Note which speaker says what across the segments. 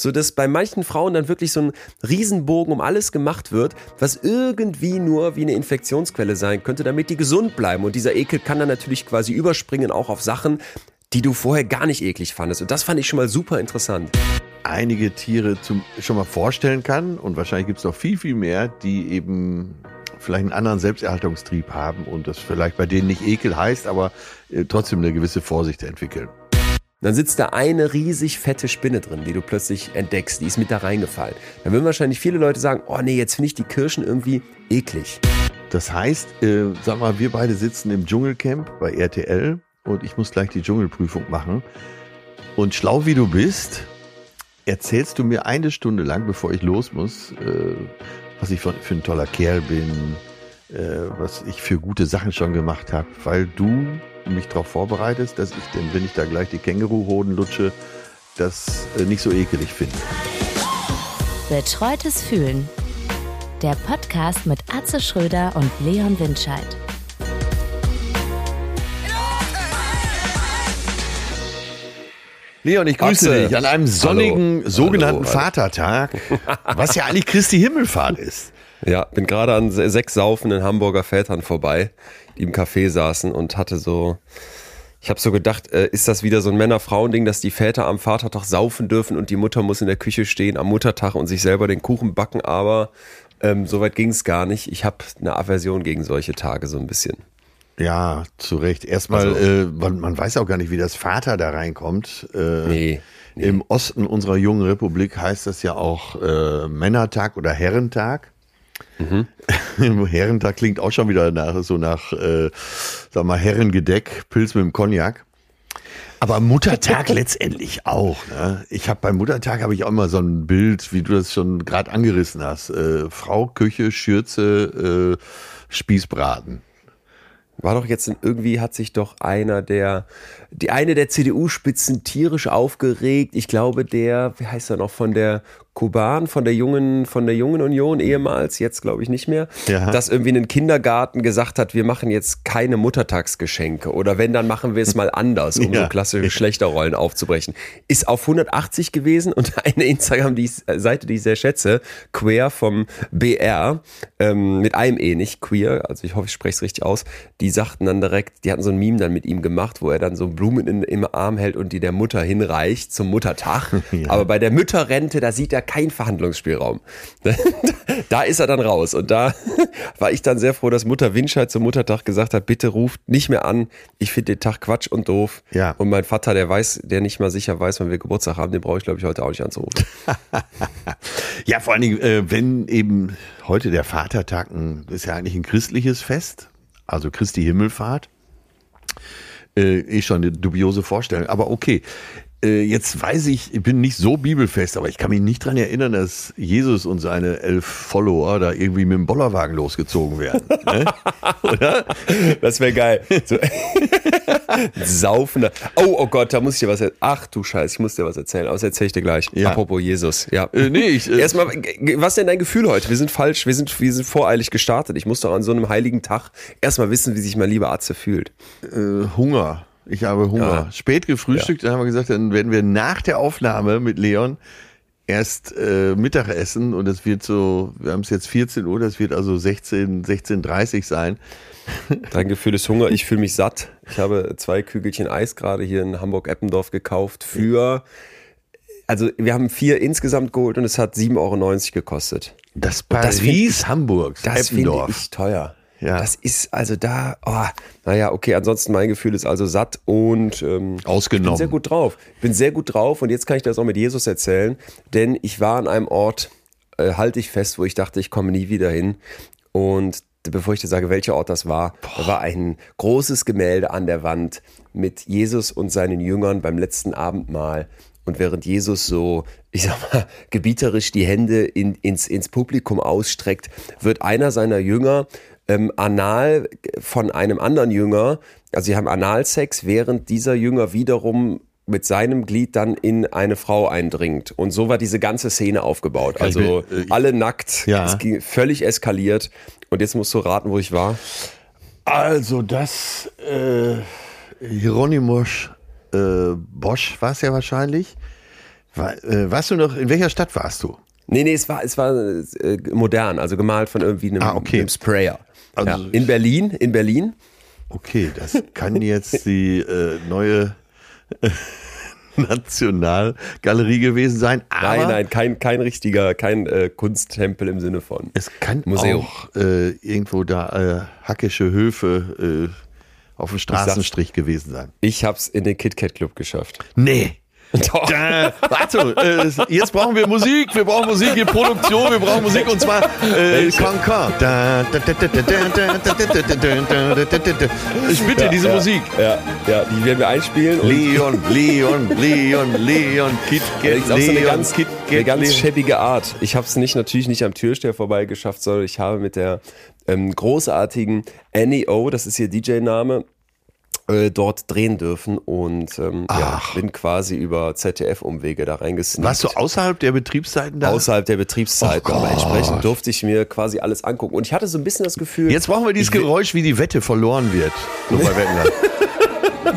Speaker 1: so dass bei manchen Frauen dann wirklich so ein Riesenbogen um alles gemacht wird, was irgendwie nur wie eine Infektionsquelle sein könnte, damit die gesund bleiben. Und dieser Ekel kann dann natürlich quasi überspringen auch auf Sachen, die du vorher gar nicht eklig fandest. Und das fand ich schon mal super interessant.
Speaker 2: Einige Tiere zum, schon mal vorstellen kann und wahrscheinlich gibt es noch viel, viel mehr, die eben vielleicht einen anderen Selbsterhaltungstrieb haben und das vielleicht bei denen nicht Ekel heißt, aber äh, trotzdem eine gewisse Vorsicht entwickeln.
Speaker 1: Dann sitzt da eine riesig fette Spinne drin, die du plötzlich entdeckst. Die ist mit da reingefallen. Dann würden wahrscheinlich viele Leute sagen, oh nee, jetzt finde ich die Kirschen irgendwie eklig.
Speaker 2: Das heißt, äh, sag mal, wir beide sitzen im Dschungelcamp bei RTL und ich muss gleich die Dschungelprüfung machen. Und schlau wie du bist, erzählst du mir eine Stunde lang, bevor ich los muss, äh, was ich für, für ein toller Kerl bin, äh, was ich für gute Sachen schon gemacht habe, weil du mich darauf vorbereitest, dass ich denn, wenn ich da gleich die Känguruhoden lutsche, das äh, nicht so ekelig finde.
Speaker 3: Betreutes Fühlen. Der Podcast mit Atze Schröder und Leon Windscheid.
Speaker 2: Leon, ich grüße
Speaker 1: Atze.
Speaker 2: dich an einem sonnigen
Speaker 1: Hallo.
Speaker 2: sogenannten
Speaker 1: Hallo.
Speaker 2: Vatertag, was ja eigentlich Christi Himmelfahrt ist.
Speaker 1: Ja, bin gerade an se- sechs saufenden Hamburger Vätern vorbei, die im Café saßen und hatte so, ich habe so gedacht, äh, ist das wieder so ein Männer-Frauen-Ding, dass die Väter am Vatertag saufen dürfen und die Mutter muss in der Küche stehen am Muttertag und sich selber den Kuchen backen, aber ähm, so weit ging es gar nicht. Ich habe eine Aversion gegen solche Tage so ein bisschen.
Speaker 2: Ja, zu Recht. Erstmal,
Speaker 1: Also-
Speaker 2: äh, man, man weiß auch gar nicht, wie das Vater da reinkommt. Äh,
Speaker 1: Nee, nee.
Speaker 2: Im Osten unserer jungen Republik heißt das ja auch äh, Männertag oder Herrentag.
Speaker 1: Mhm.
Speaker 2: Herrentag klingt auch schon wieder nach so nach, äh, sag mal, Herrengedeck, Pilz mit dem Cognac. Aber Muttertag letztendlich auch. Ne? Ich habe beim Muttertag habe ich auch immer so ein Bild, wie du das schon gerade angerissen hast. Äh, Frau, Küche, Schürze, äh, Spießbraten.
Speaker 1: War doch jetzt irgendwie hat sich doch einer der, die eine der CDU-Spitzen tierisch aufgeregt. Ich glaube, der, wie heißt er noch, von der Kuban, von der jungen, von der jungen Union ehemals, jetzt glaube ich nicht mehr,
Speaker 2: Ja.
Speaker 1: dass irgendwie ein Kindergarten gesagt hat, wir machen jetzt keine Muttertagsgeschenke oder wenn, dann machen wir es mal anders, um
Speaker 2: Ja.
Speaker 1: so klassische Geschlechterrollen aufzubrechen. Ist auf 180 gewesen und eine Instagram-Seite, die ich sehr schätze, Queer vom BR, ähm, mit einem E, nicht Queer, also ich hoffe, ich spreche es richtig aus, die sagten dann direkt, die hatten so ein Meme dann mit ihm gemacht, wo er dann so Blumen in, im Arm hält und die der Mutter hinreicht zum Muttertag. Aber bei der Mütterrente, da sieht er keinen Verhandlungsspielraum. da ist er dann raus. Und da war ich dann sehr froh, dass Mutter Winscheid zum Muttertag gesagt hat, bitte ruft nicht mehr an. Ich finde den Tag Quatsch und doof.
Speaker 2: Ja.
Speaker 1: Und mein Vater, der weiß, der nicht mal sicher weiß, wann wir Geburtstag haben, den brauche ich, glaube ich, heute auch nicht anzurufen.
Speaker 2: Ja, vor allen Dingen, äh, wenn eben heute der Vatertag ein, ist ja eigentlich ein christliches Fest, also Christi Himmelfahrt. Äh, eh schon eine dubiose Vorstellung, aber okay. Äh, jetzt weiß ich, ich bin nicht so bibelfest, aber ich kann mich nicht dran erinnern, dass Jesus und seine elf Follower da irgendwie mit dem Bollerwagen losgezogen werden. Ne? Oder?
Speaker 1: Das wäre geil. So. Saufender. Oh, oh Gott, da muss ich dir was erzählen. Ach du Scheiße, ich muss dir was erzählen. Aber das erzähle ich dir gleich.
Speaker 2: Ja.
Speaker 1: Apropos Jesus. Ja.
Speaker 2: Äh, nee, ich, äh,
Speaker 1: Erstmal, was ist denn dein Gefühl heute? Wir sind falsch, wir sind, wir sind voreilig gestartet. Ich muss doch an so einem heiligen Tag erstmal wissen, wie sich mein lieber Atze fühlt.
Speaker 2: äh, Hunger. Ich habe Hunger.
Speaker 1: Ja.
Speaker 2: Spät gefrühstückt, dann haben wir gesagt, dann werden wir nach der Aufnahme mit Leon erst äh, Mittag essen und es wird so, wir haben es jetzt 14 Uhr, das wird also 16, 16.30 sein.
Speaker 1: Dein Gefühl ist Hunger, ich fühle mich satt. Ich habe zwei Kügelchen Eis gerade hier in Hamburg-Eppendorf gekauft für, also wir haben vier insgesamt geholt und es hat 7,90 Euro gekostet.
Speaker 2: Das
Speaker 1: das find
Speaker 2: Paris Hamburgs,
Speaker 1: Das finde
Speaker 2: Eppendorf.
Speaker 1: ich teuer.
Speaker 2: Ja.
Speaker 1: Das ist also da, oh, naja, okay, ansonsten mein Gefühl ist also satt und ähm, ich bin
Speaker 2: Ausgenommen.
Speaker 1: sehr gut drauf. Ich bin sehr gut drauf und jetzt kann ich das auch mit Jesus erzählen, denn ich war an einem Ort, äh, halte ich fest, wo ich dachte, ich komme nie wieder hin und bevor ich dir sage, welcher Ort das war, da war ein großes Gemälde an der Wand mit Jesus und seinen Jüngern beim letzten Abendmahl. Und während Jesus so, ich sag mal, gebieterisch die Hände in, ins, ins Publikum ausstreckt, wird einer seiner Jünger ähm, anal von einem anderen Jünger, also sie haben Analsex, während dieser Jünger wiederum mit seinem Glied dann in eine Frau eindringt. Und so war diese ganze Szene aufgebaut. Also
Speaker 2: äh,
Speaker 1: alle nackt,
Speaker 2: Ja.
Speaker 1: es ging völlig eskaliert. Und jetzt musst du raten, wo ich war.
Speaker 2: Also das äh, Hieronymus äh, Bosch war es ja wahrscheinlich, War, äh, warst du noch, in welcher Stadt warst du?
Speaker 1: Nee, nee, es war, es war äh, modern, also gemalt von irgendwie einem,
Speaker 2: Ah, okay.
Speaker 1: einem Sprayer.
Speaker 2: Also-
Speaker 1: ja. In Berlin, in Berlin.
Speaker 2: Okay, das kann jetzt die äh, neue äh, Nationalgalerie gewesen sein.
Speaker 1: Nein, nein, kein, kein richtiger, kein äh, Kunsttempel im Sinne von.
Speaker 2: Es kann
Speaker 1: Museum.
Speaker 2: auch äh, irgendwo da äh, hackische Höfe äh, auf dem Straßenstrich gewesen sein.
Speaker 1: Ich hab's in den KitKat Club geschafft.
Speaker 2: Nee. Da, warte, äh, jetzt brauchen wir Musik. Wir brauchen Musik in Produktion. Wir brauchen Musik und zwar äh, Cancan. Ich bitte ja, diese
Speaker 1: ja,
Speaker 2: Musik.
Speaker 1: Ja, ja, die werden wir einspielen.
Speaker 2: Leon, Leon, Leon, Leon, Kit,
Speaker 1: Kit, Leon, so eine Kit,
Speaker 2: Kit,
Speaker 1: eine ganz schäbige Art. Ich habe es nicht natürlich nicht am Türsteher vorbei geschafft, sondern ich habe mit der ähm, großartigen Annie O, das ist ihr DJ-Name, äh, dort drehen dürfen und ähm, ja, bin quasi über ZDF-Umwege da reingesneakt.
Speaker 2: Warst du außerhalb der Betriebszeiten da?
Speaker 1: Außerhalb der Betriebszeiten,
Speaker 2: Oh
Speaker 1: aber entsprechend durfte ich mir quasi alles angucken. Und ich hatte so ein bisschen das Gefühl.
Speaker 2: Jetzt brauchen wir dieses Geräusch, wie die Wette verloren wird. So bei Wetten.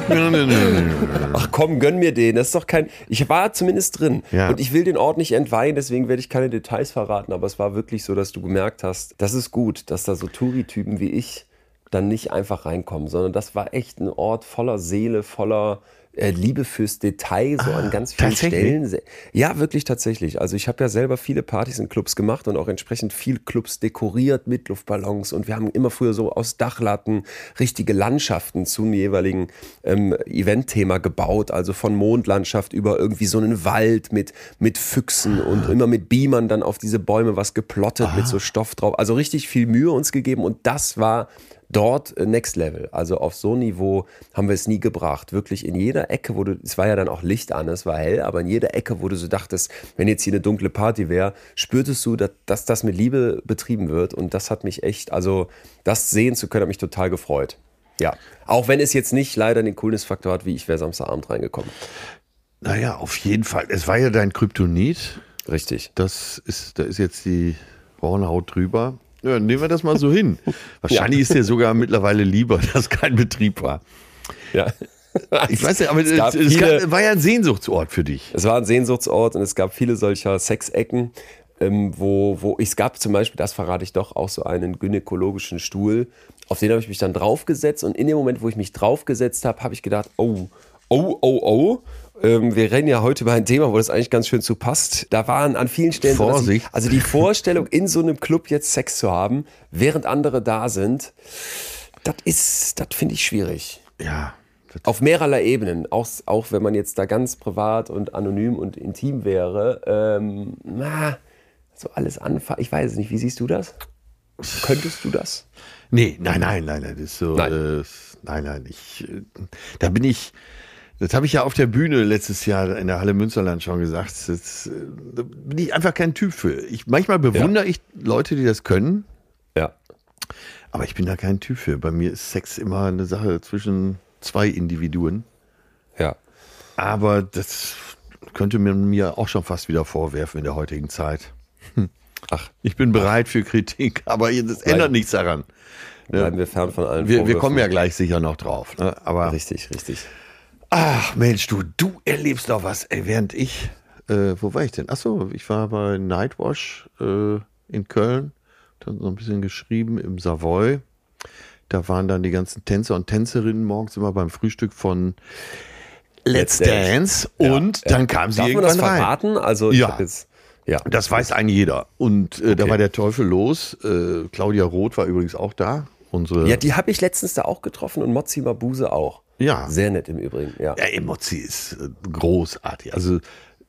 Speaker 1: Ach komm, gönn mir den. Das ist doch kein. Ich war zumindest drin.
Speaker 2: Ja.
Speaker 1: Und ich will den Ort nicht entweihen, deswegen werde ich keine Details verraten. Aber es war wirklich so, dass du gemerkt hast, das ist gut, dass da so Touri-Typen wie ich dann nicht einfach reinkommen, sondern das war echt ein Ort voller Seele, voller äh, Liebe fürs Detail, so an ganz vielen
Speaker 2: Ah?
Speaker 1: Stellen. Ja, wirklich tatsächlich. Also ich habe ja selber viele Partys in Clubs gemacht und auch entsprechend viel Clubs dekoriert mit Luftballons und wir haben immer früher so aus Dachlatten richtige Landschaften zum jeweiligen ähm, Eventthema gebaut, also von Mondlandschaft über irgendwie so einen Wald mit, mit Füchsen und immer mit Beamern dann auf diese Bäume was geplottet mit so Stoff drauf. Also richtig viel Mühe uns gegeben und das war dort äh, Next Level. Also auf so ein Niveau haben wir es nie gebracht. Wirklich in jeder Ecke, wo du, es war ja dann auch Licht an, es war hell, aber in jeder Ecke, wo du so dachtest, wenn jetzt hier eine dunkle Party wäre, spürtest du, dass, dass das mit Liebe betrieben wird. Und das hat mich echt, also das sehen zu können, hat mich total gefreut. Ja. Auch wenn es jetzt nicht leider den Coolness-Faktor hat, wie ich wäre Samstagabend reingekommen.
Speaker 2: Naja, auf jeden Fall. Es war ja dein Kryptonit.
Speaker 1: Richtig.
Speaker 2: Das ist, da ist jetzt die Hornhaut drüber. Ja, nehmen wir das mal so hin. Wahrscheinlich ist dir sogar mittlerweile lieber, dass kein Betrieb war.
Speaker 1: Ja.
Speaker 2: Ich weiß nicht, aber
Speaker 1: es
Speaker 2: es, es
Speaker 1: viele,
Speaker 2: gab, war ja ein Sehnsuchtsort für dich.
Speaker 1: Es war ein Sehnsuchtsort und es gab viele solcher Sexecken, ähm, wo, wo es gab zum Beispiel, das verrate ich doch, auch so einen gynäkologischen Stuhl. Auf den habe ich mich dann draufgesetzt und in dem Moment, wo ich mich draufgesetzt habe, habe ich gedacht, oh, oh, oh, oh. Ähm, wir reden ja heute über ein Thema, wo das eigentlich ganz schön zu passt. Da waren an vielen Stellen. so, dass ich-
Speaker 2: Vorsicht.
Speaker 1: Also die Vorstellung, in so einem Club jetzt Sex zu haben, während andere da sind, das ist, das finde ich schwierig.
Speaker 2: Ja.
Speaker 1: Auf mehrerlei Ebenen, auch, auch wenn man jetzt da ganz privat und anonym und intim wäre, ähm, na, so alles anfangen. Ich weiß es nicht, wie siehst du das? Könntest du das?
Speaker 2: Nee, nein, nein, nein, nein. Das ist so,
Speaker 1: Nein.
Speaker 2: Äh, nein, nein. Ich, äh, da bin ich. Das habe ich ja auf der Bühne letztes Jahr in der Halle Münsterland schon gesagt. Das, äh, da bin ich einfach kein Typ für. Ich, manchmal bewundere ich Leute, die das können,
Speaker 1: Ja.
Speaker 2: aber ich bin da kein Typ für. Bei mir ist Sex immer eine Sache zwischen zwei Individuen.
Speaker 1: Ja.
Speaker 2: Aber das könnte man mir auch schon fast wieder vorwerfen in der heutigen Zeit.
Speaker 1: Ach,
Speaker 2: Ich bin bereit für Kritik, aber das ändert nichts daran.
Speaker 1: bleiben wir fern von allen
Speaker 2: Wir, wir kommen ja gleich sicher noch drauf. Ne? Aber
Speaker 1: Richtig, richtig.
Speaker 2: Ach Mensch, du, du erlebst doch was, ey, während ich, äh, wo war ich denn? Achso, ich war bei Nightwash äh, in Köln, dann so ein bisschen geschrieben im Savoy. Da waren dann die ganzen Tänzer und Tänzerinnen morgens immer beim Frühstück von Let's
Speaker 1: Let's Dance.
Speaker 2: Dance und dann kam sie
Speaker 1: Darf man das
Speaker 2: irgendwann rein.
Speaker 1: verraten? Also ich
Speaker 2: Ja.
Speaker 1: jetzt, ja.
Speaker 2: Das weiß eigentlich jeder. Und äh, da
Speaker 1: Okay.
Speaker 2: war der Teufel los. Äh, Claudia Roth war übrigens auch da. Unsere
Speaker 1: Ja, die habe ich letztens da auch getroffen und Mozzi Mabuse auch.
Speaker 2: Ja.
Speaker 1: Sehr nett im Übrigen, ja.
Speaker 2: Ja, Emozi ist äh, großartig. Also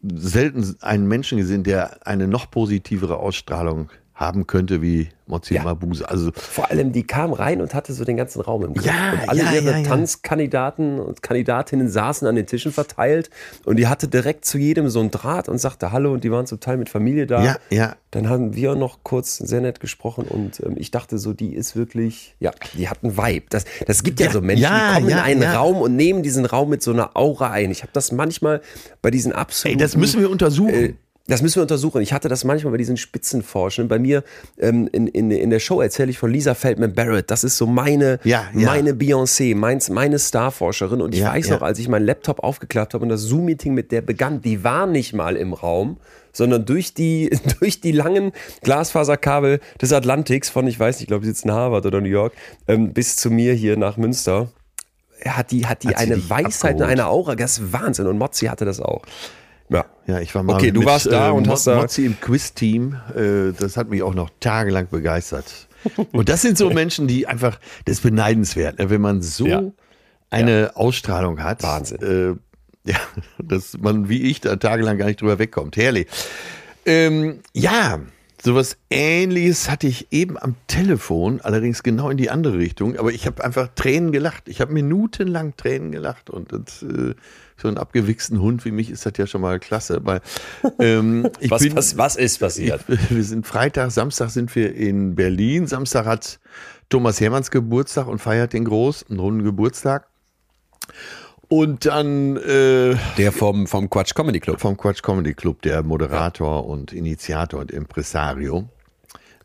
Speaker 2: selten einen Menschen gesehen, der eine noch positivere Ausstrahlung haben könnte wie Mozi
Speaker 1: Ja.
Speaker 2: Mabuse. Also
Speaker 1: Vor allem, die kam rein und hatte so den ganzen Raum im Griff.
Speaker 2: Ja,
Speaker 1: und alle
Speaker 2: ja,
Speaker 1: ihre
Speaker 2: ja.
Speaker 1: Tanzkandidaten und Kandidatinnen saßen an den Tischen verteilt und die hatte direkt zu jedem so einen Draht und sagte Hallo und die waren zum Teil mit Familie da.
Speaker 2: Ja, ja.
Speaker 1: Dann haben wir noch kurz sehr nett gesprochen und ähm, ich dachte so, die ist wirklich, ja, die hat einen Vibe. Das, das gibt ja, so Menschen, die kommen in einen. Raum und nehmen diesen Raum mit so einer Aura ein. Ich habe das manchmal bei diesen
Speaker 2: ey,
Speaker 1: absoluten...
Speaker 2: das müssen wir untersuchen.
Speaker 1: Äh, Das müssen wir untersuchen. Ich hatte das manchmal bei diesen Spitzenforschern. Bei mir ähm, in, in, in der Show erzähle ich von Lisa Feldman Barrett. Das ist so meine,
Speaker 2: Ja, ja.
Speaker 1: meine Beyoncé, meins, meine Starforscherin. Und ich
Speaker 2: Ja,
Speaker 1: weiß noch, als ich meinen Laptop aufgeklappt habe und das Zoom-Meeting mit der begann, die war nicht mal im Raum, sondern durch die, durch die langen Glasfaserkabel des Atlantiks von, ich weiß nicht, ich glaube, sie sitzt in Harvard oder New York, ähm, bis zu mir hier nach Münster. Hat die, hat die
Speaker 2: Hat
Speaker 1: eine Weisheit und
Speaker 2: abgeholt?
Speaker 1: eine Aura, das ist Wahnsinn. Und Mozzi hatte das auch. Ja.
Speaker 2: Ja, ich war mal
Speaker 1: Okay, du
Speaker 2: mit,
Speaker 1: warst da und
Speaker 2: Mo-
Speaker 1: hast da-
Speaker 2: Mozzi im Quiz-Team. Äh, das hat mich auch noch tagelang begeistert. Und das sind so Menschen, die einfach, das ist beneidenswert, ne, wenn man so
Speaker 1: Ja.
Speaker 2: eine Ausstrahlung hat.
Speaker 1: Wahnsinn.
Speaker 2: Äh, ja, dass man wie ich da tagelang gar nicht drüber wegkommt. Herrlich. Ähm, ja, sowas ähnliches hatte ich eben am Telefon, allerdings genau in die andere Richtung. Aber ich habe einfach Tränen gelacht. Ich habe minutenlang Tränen gelacht. Und das, äh, so einen abgewichsten Hund wie mich ist das ja schon mal klasse. Weil, ähm,
Speaker 1: Was,
Speaker 2: bin,
Speaker 1: was, was ist passiert?
Speaker 2: ich, wir sind Freitag, Samstag sind wir in Berlin. Samstag hat Thomas Hermanns Geburtstag und feiert den groß, einen runden Geburtstag. Und dann äh,
Speaker 1: Der vom, vom Quatsch Comedy Club.
Speaker 2: vom Quatsch Comedy Club, der Moderator und Initiator und Impresario.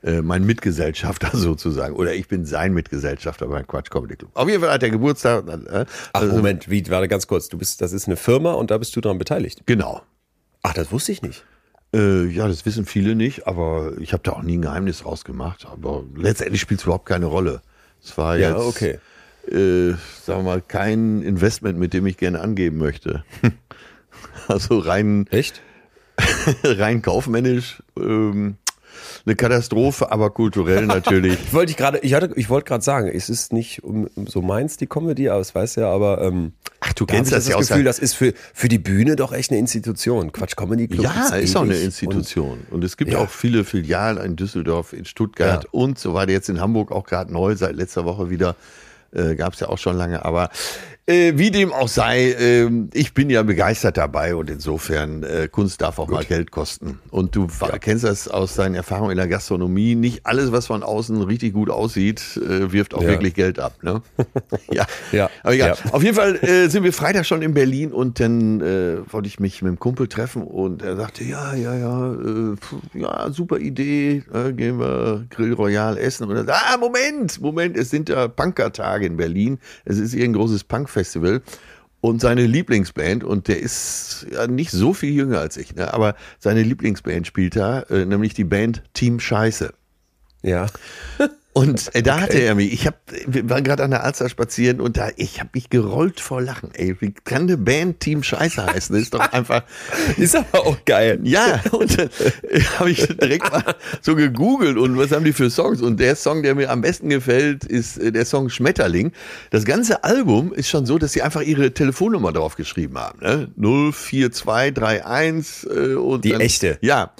Speaker 2: Äh, mein Mitgesellschafter sozusagen. Oder ich bin sein Mitgesellschafter beim Quatsch Comedy Club. Auf jeden Fall hat er Geburtstag. Äh,
Speaker 1: Ach,
Speaker 2: also-
Speaker 1: Moment, wie, warte ganz kurz. Du bist, das ist eine Firma und da bist du daran beteiligt.
Speaker 2: Genau.
Speaker 1: Ach, das wusste ich nicht.
Speaker 2: Äh, ja, das wissen viele nicht, aber ich habe da auch nie ein Geheimnis rausgemacht. Aber letztendlich spielt es überhaupt keine Rolle. Es war
Speaker 1: Ja,
Speaker 2: jetzt,
Speaker 1: okay.
Speaker 2: äh, sagen wir mal, kein Investment, mit dem ich gerne angeben möchte. also rein,
Speaker 1: Echt?
Speaker 2: rein kaufmännisch ähm, eine Katastrophe, aber kulturell natürlich.
Speaker 1: Wollte ich gerade, ich hatte, ich wollte gerade sagen, es ist nicht um, so meins die Comedy, aber es weiß ja, aber ähm,
Speaker 2: Ach, du
Speaker 1: da
Speaker 2: kennst
Speaker 1: ich
Speaker 2: das ja
Speaker 1: Gefühl, das ist für, für die Bühne doch echt eine Institution. Quatsch Comedy Club.
Speaker 2: Ja,
Speaker 1: gibt's
Speaker 2: ist auch eine Institution. Und, es gibt
Speaker 1: Ja.
Speaker 2: auch viele Filialen in Düsseldorf, in Stuttgart
Speaker 1: Ja.
Speaker 2: und so weiter. Jetzt in Hamburg auch gerade neu, seit letzter Woche wieder. Äh, Gab es ja auch schon lange. Aber äh, wie dem auch sei, ähm, ich bin ja begeistert dabei und insofern, äh, Kunst darf auch mal Geld kosten. Und du kennst das aus deinen Erfahrungen in der Gastronomie. Nicht alles, was von außen richtig gut aussieht, äh, wirft auch
Speaker 1: Ja.
Speaker 2: wirklich Geld ab. Ne? ja.
Speaker 1: Ja.
Speaker 2: Aber egal.
Speaker 1: Ja.
Speaker 2: Auf jeden Fall äh, sind wir Freitag schon in Berlin und dann äh, wollte ich mich mit dem Kumpel treffen und er sagte, ja, ja, ja, äh, ja, super Idee, äh, gehen wir Grill Royal essen. Und er sagt, ah, Moment, Moment, es sind ja Punkertage in Berlin. Es ist hier ein großes Punkfestival. Und seine Lieblingsband, und der ist ja nicht so viel jünger als ich, ne, aber seine Lieblingsband spielt da, äh, nämlich die Band Team Scheiße.
Speaker 1: Ja.
Speaker 2: Und äh, da hatte er mich. Ich hab, wir waren gerade an der Alster spazieren und da, ich habe mich gerollt vor Lachen. Ey, wie kann eine Band Team Scheiße heißen? Das ist doch einfach.
Speaker 1: Ist aber auch geil.
Speaker 2: Ja, und dann habe ich direkt mal so gegoogelt und was haben die für Songs? Und der Song, der mir am besten gefällt, ist äh, der Song Schmetterling. Das ganze Album ist schon so, dass sie einfach ihre Telefonnummer drauf geschrieben haben. Ne? 04231 äh, und
Speaker 1: Die
Speaker 2: dann,
Speaker 1: echte.
Speaker 2: Ja.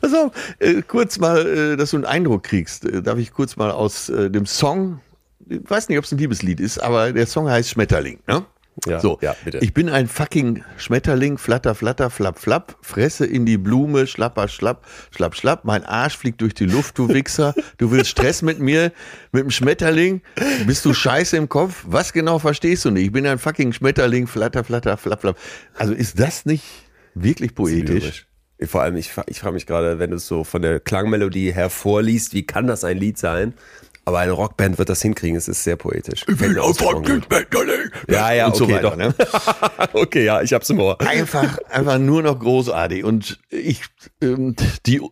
Speaker 2: Pass auf, äh, kurz mal, äh, dass du einen Eindruck kriegst. Äh, darf ich kurz mal aus äh, dem Song, ich weiß nicht, ob es ein Liebeslied ist, aber der Song heißt Schmetterling. Ne?
Speaker 1: Ja,
Speaker 2: so,
Speaker 1: ja, bitte.
Speaker 2: ich bin ein fucking Schmetterling, flatter, flatter, flapp, flapp, fresse in die Blume, schlapper, schlapp, schlapp, schlapp, mein Arsch fliegt durch die Luft, du Wichser, du willst Stress mit mir, mit dem Schmetterling, bist du scheiße im Kopf, was genau verstehst du nicht? Ich bin ein fucking Schmetterling, flatter, flatter, flapp, flapp. Also ist das nicht wirklich poetisch?
Speaker 1: Vor allem, ich, ich frage mich gerade, wenn du es so von der Klangmelodie her vorliest, wie kann das ein Lied sein? Aber eine Rockband wird das hinkriegen, es ist sehr poetisch. Ausgesprochen gut. Ja, ja,
Speaker 2: und so
Speaker 1: okay,
Speaker 2: weiter.
Speaker 1: doch.
Speaker 2: Ne?
Speaker 1: okay, ja, ich hab's im Ohr.
Speaker 2: einfach, einfach nur noch großartig. Und ich, ähm, die,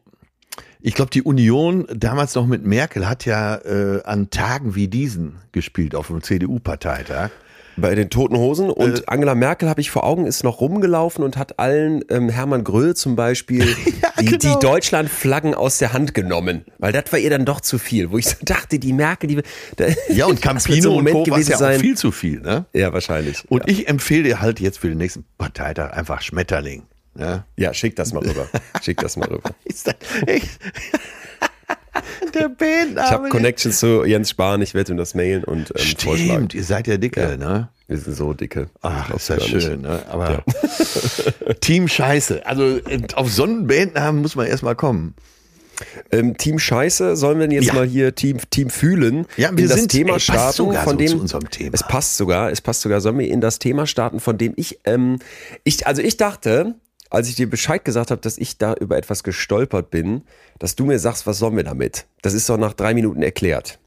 Speaker 2: ich glaube, die Union damals noch mit Merkel hat ja äh, an Tagen wie diesen gespielt auf dem CDU-Parteitag.
Speaker 1: Bei den Toten Hosen und
Speaker 2: Äh.
Speaker 1: Angela Merkel habe ich vor Augen, ist noch rumgelaufen und hat allen ähm, Hermann Gröll zum Beispiel die,
Speaker 2: genau.
Speaker 1: die Deutschlandflaggen aus der Hand genommen, weil das war ihr dann doch zu viel, wo ich so dachte, die Merkel, die da,
Speaker 2: Ja, und Campino und Co. war
Speaker 1: gewesen
Speaker 2: ja auch
Speaker 1: sein.
Speaker 2: viel zu viel. Ne?
Speaker 1: Ja, wahrscheinlich.
Speaker 2: Und ich empfehle dir halt jetzt für den nächsten Parteitag einfach Schmetterling. Ne?
Speaker 1: Ja, schick das mal rüber. Schick das mal rüber.
Speaker 2: Ist das echt? Der Bandname.
Speaker 1: Ich habe Connections zu Jens Spahn, ich werde ihm das mailen und ähm, vorschlagen.
Speaker 2: Stimmt, ihr seid ja dicke, ne?
Speaker 1: Wir sind so dicke.
Speaker 2: Ach, ist ja schön, ne? Aber Team Scheiße. Also äh, auf so einen Bandnamen muss man erstmal kommen.
Speaker 1: Ähm, Team Scheiße, sollen wir denn jetzt
Speaker 2: Ja.
Speaker 1: mal hier Team, Team fühlen?
Speaker 2: Ja, wir
Speaker 1: in das
Speaker 2: sind-
Speaker 1: Thema
Speaker 2: ey,
Speaker 1: starten,
Speaker 2: sogar
Speaker 1: von
Speaker 2: so
Speaker 1: dem
Speaker 2: zu unserem Thema.
Speaker 1: Es passt sogar, es passt sogar. Sollen wir in das Thema starten, von dem ich, ähm, ich, also ich dachte, als ich dir Bescheid gesagt habe, dass ich da über etwas gestolpert bin, dass du mir sagst, was sollen wir damit? Das ist doch nach drei Minuten erklärt.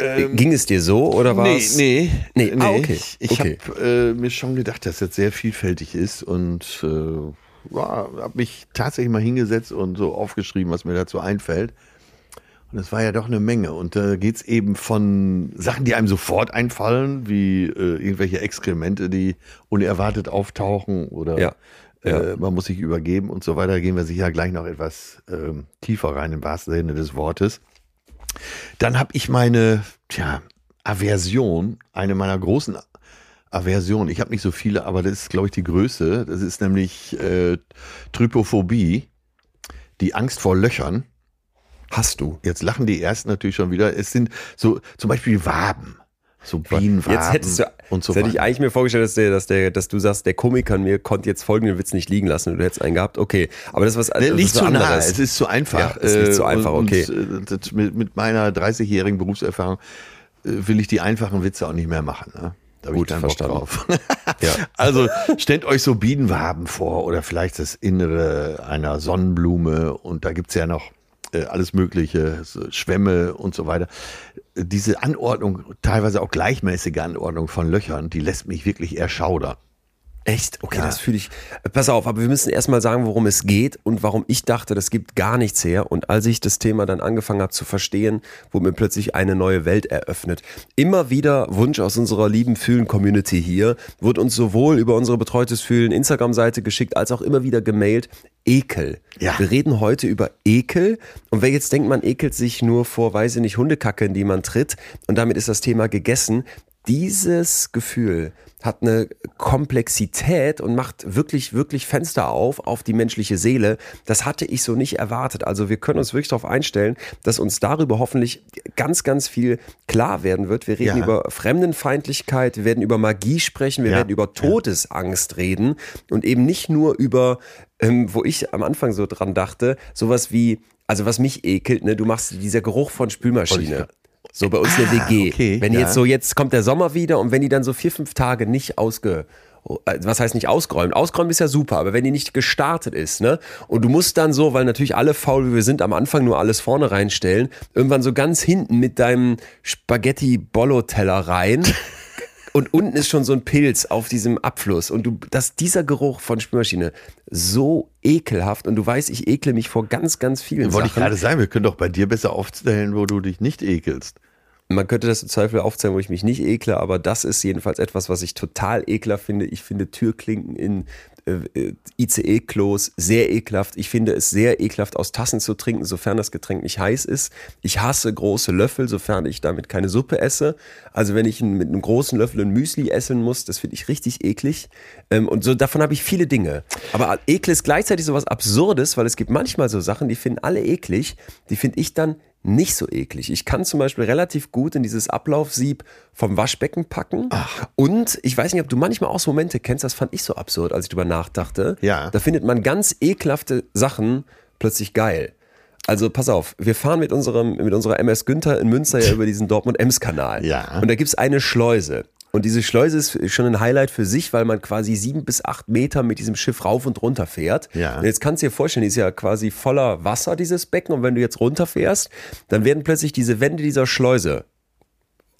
Speaker 1: Ähm, Ging es dir so oder war
Speaker 2: nee,
Speaker 1: es?
Speaker 2: Nee, nee,
Speaker 1: nee. Ah, okay.
Speaker 2: Ich, ich
Speaker 1: okay.
Speaker 2: habe äh, mir schon gedacht, dass das sehr vielfältig ist und äh, habe mich tatsächlich mal hingesetzt und so aufgeschrieben, was mir dazu einfällt. Und es war ja doch eine Menge. Und da geht es eben von Sachen, die einem sofort einfallen, wie äh, irgendwelche Exkremente, die unerwartet auftauchen oder
Speaker 1: Ja. Ja.
Speaker 2: äh, man muss sich übergeben und so weiter. Gehen wir sicher gleich noch etwas ähm, tiefer rein, im wahrsten Sinne des Wortes. Dann habe ich meine tja, Aversion, eine meiner großen Aversionen. Ich habe nicht so viele, aber das ist, glaube ich, die größte. Das ist nämlich äh, Trypophobie, die Angst vor Löchern.
Speaker 1: Hast du?
Speaker 2: Jetzt lachen die ersten natürlich schon wieder. Es sind so zum Beispiel Waben. So Bienenwaben
Speaker 1: Jetzt hättest du,
Speaker 2: und so
Speaker 1: jetzt hätte ich eigentlich mir vorgestellt, dass, der, dass, der, dass du sagst, der Komiker mir konnte jetzt folgenden Witz nicht liegen lassen und du hättest einen gehabt. Okay, aber das ist was das ist
Speaker 2: Nicht
Speaker 1: was
Speaker 2: zu nah, es ist zu einfach.
Speaker 1: Ja, es ist nicht
Speaker 2: Äh,
Speaker 1: zu einfach,
Speaker 2: und,
Speaker 1: okay.
Speaker 2: Und, äh, mit, mit meiner 30-jährigen Berufserfahrung äh, will ich die einfachen Witze auch nicht mehr machen. Ne? Da habe ich keinen Bock
Speaker 1: verstanden.
Speaker 2: drauf.
Speaker 1: Ja.
Speaker 2: Also stellt euch so Bienenwaben vor oder vielleicht das Innere einer Sonnenblume und da gibt's ja noch alles Mögliche, Schwämme und so weiter. Diese Anordnung, teilweise auch gleichmäßige Anordnung von Löchern, die lässt mich wirklich erschaudern.
Speaker 1: Echt? Okay,
Speaker 2: Ja.
Speaker 1: das fühle ich. Pass auf, aber wir müssen erstmal sagen, worum es geht und warum ich dachte, das gibt gar nichts her. Und als ich das Thema dann angefangen habe zu verstehen, wurde mir plötzlich eine neue Welt eröffnet. Immer wieder Wunsch aus unserer lieben Fühlen-Community hier, wird uns sowohl über unsere Betreutes Fühlen Instagram-Seite geschickt, als auch immer wieder gemailt. Ekel.
Speaker 2: Ja.
Speaker 1: Wir reden heute über Ekel. Und wer jetzt denkt, man ekelt sich nur vor, weiß ich nicht, Hundekacke, in die man tritt und damit ist das Thema gegessen. Dieses Gefühl hat eine Komplexität und macht wirklich, wirklich Fenster auf auf die menschliche Seele. Das hatte ich so nicht erwartet. Also wir können uns wirklich darauf einstellen, dass uns darüber hoffentlich ganz, ganz viel klar werden wird. Wir reden
Speaker 2: Ja.
Speaker 1: über Fremdenfeindlichkeit, wir werden über Magie sprechen, wir
Speaker 2: Ja.
Speaker 1: werden über Todesangst reden und eben nicht nur über, ähm, wo ich am Anfang so dran dachte, sowas wie, also was mich ekelt, ne, du machst dieser Geruch von Spülmaschine. So bei uns in der
Speaker 2: Ah,
Speaker 1: WG.
Speaker 2: okay,
Speaker 1: wenn
Speaker 2: ja.
Speaker 1: jetzt so, jetzt kommt der Sommer wieder und wenn die dann so vier, fünf Tage nicht ausge, äh, was heißt nicht ausgeräumt? Ausgeräumt ist ja super, aber wenn die nicht gestartet ist, ne? Und du musst dann so, weil natürlich alle faul wie wir sind, am Anfang nur alles vorne reinstellen, irgendwann so ganz hinten mit deinem Spaghetti-Bollo-Teller rein. Und unten ist schon so ein Pilz auf diesem Abfluss. Und du, dass dieser Geruch von Spülmaschine so ekelhaft und du weißt, ich ekle mich vor ganz, ganz vielen
Speaker 2: Wollte ich
Speaker 1: Sachen.
Speaker 2: gerade sagen, wir können doch bei dir besser aufzählen, wo du dich nicht ekelst.
Speaker 1: Man könnte das im Zweifel aufzählen, wo ich mich nicht ekle, aber das ist jedenfalls etwas, was ich total ekler finde. Ich finde Türklinken in ICE-Klos sehr ekelhaft. Ich finde es sehr ekelhaft, aus Tassen zu trinken, sofern das Getränk nicht heiß ist. Ich hasse große Löffel, sofern ich damit keine Suppe esse. Also wenn ich mit einem großen Löffel ein Müsli essen muss, das finde ich richtig eklig. Ähm, und so davon habe ich viele Dinge. Aber Ekel ist gleichzeitig sowas Absurdes, weil es gibt manchmal so Sachen, die finden alle eklig. Die finde ich dann nicht so eklig. Ich kann zum Beispiel relativ gut in dieses Ablaufsieb vom Waschbecken packen. Und ich weiß nicht, ob du manchmal auch so Momente kennst, das fand ich so absurd, als ich drüber nachdachte.
Speaker 2: Ja.
Speaker 1: Da findet man ganz ekelhafte Sachen plötzlich geil. Also pass auf, wir fahren mit unserem mit unserer MS Günther in Münster ja über diesen Dortmund-Ems-Kanal.
Speaker 2: Ja.
Speaker 1: Und da gibt's eine Schleuse. Und diese Schleuse ist schon ein Highlight für sich, weil man quasi sieben bis acht Meter mit diesem Schiff rauf und runter fährt.
Speaker 2: Ja.
Speaker 1: Und jetzt kannst du dir vorstellen, die ist ja quasi voller Wasser, dieses Becken. Und wenn du jetzt runterfährst, dann werden plötzlich diese Wände dieser Schleuse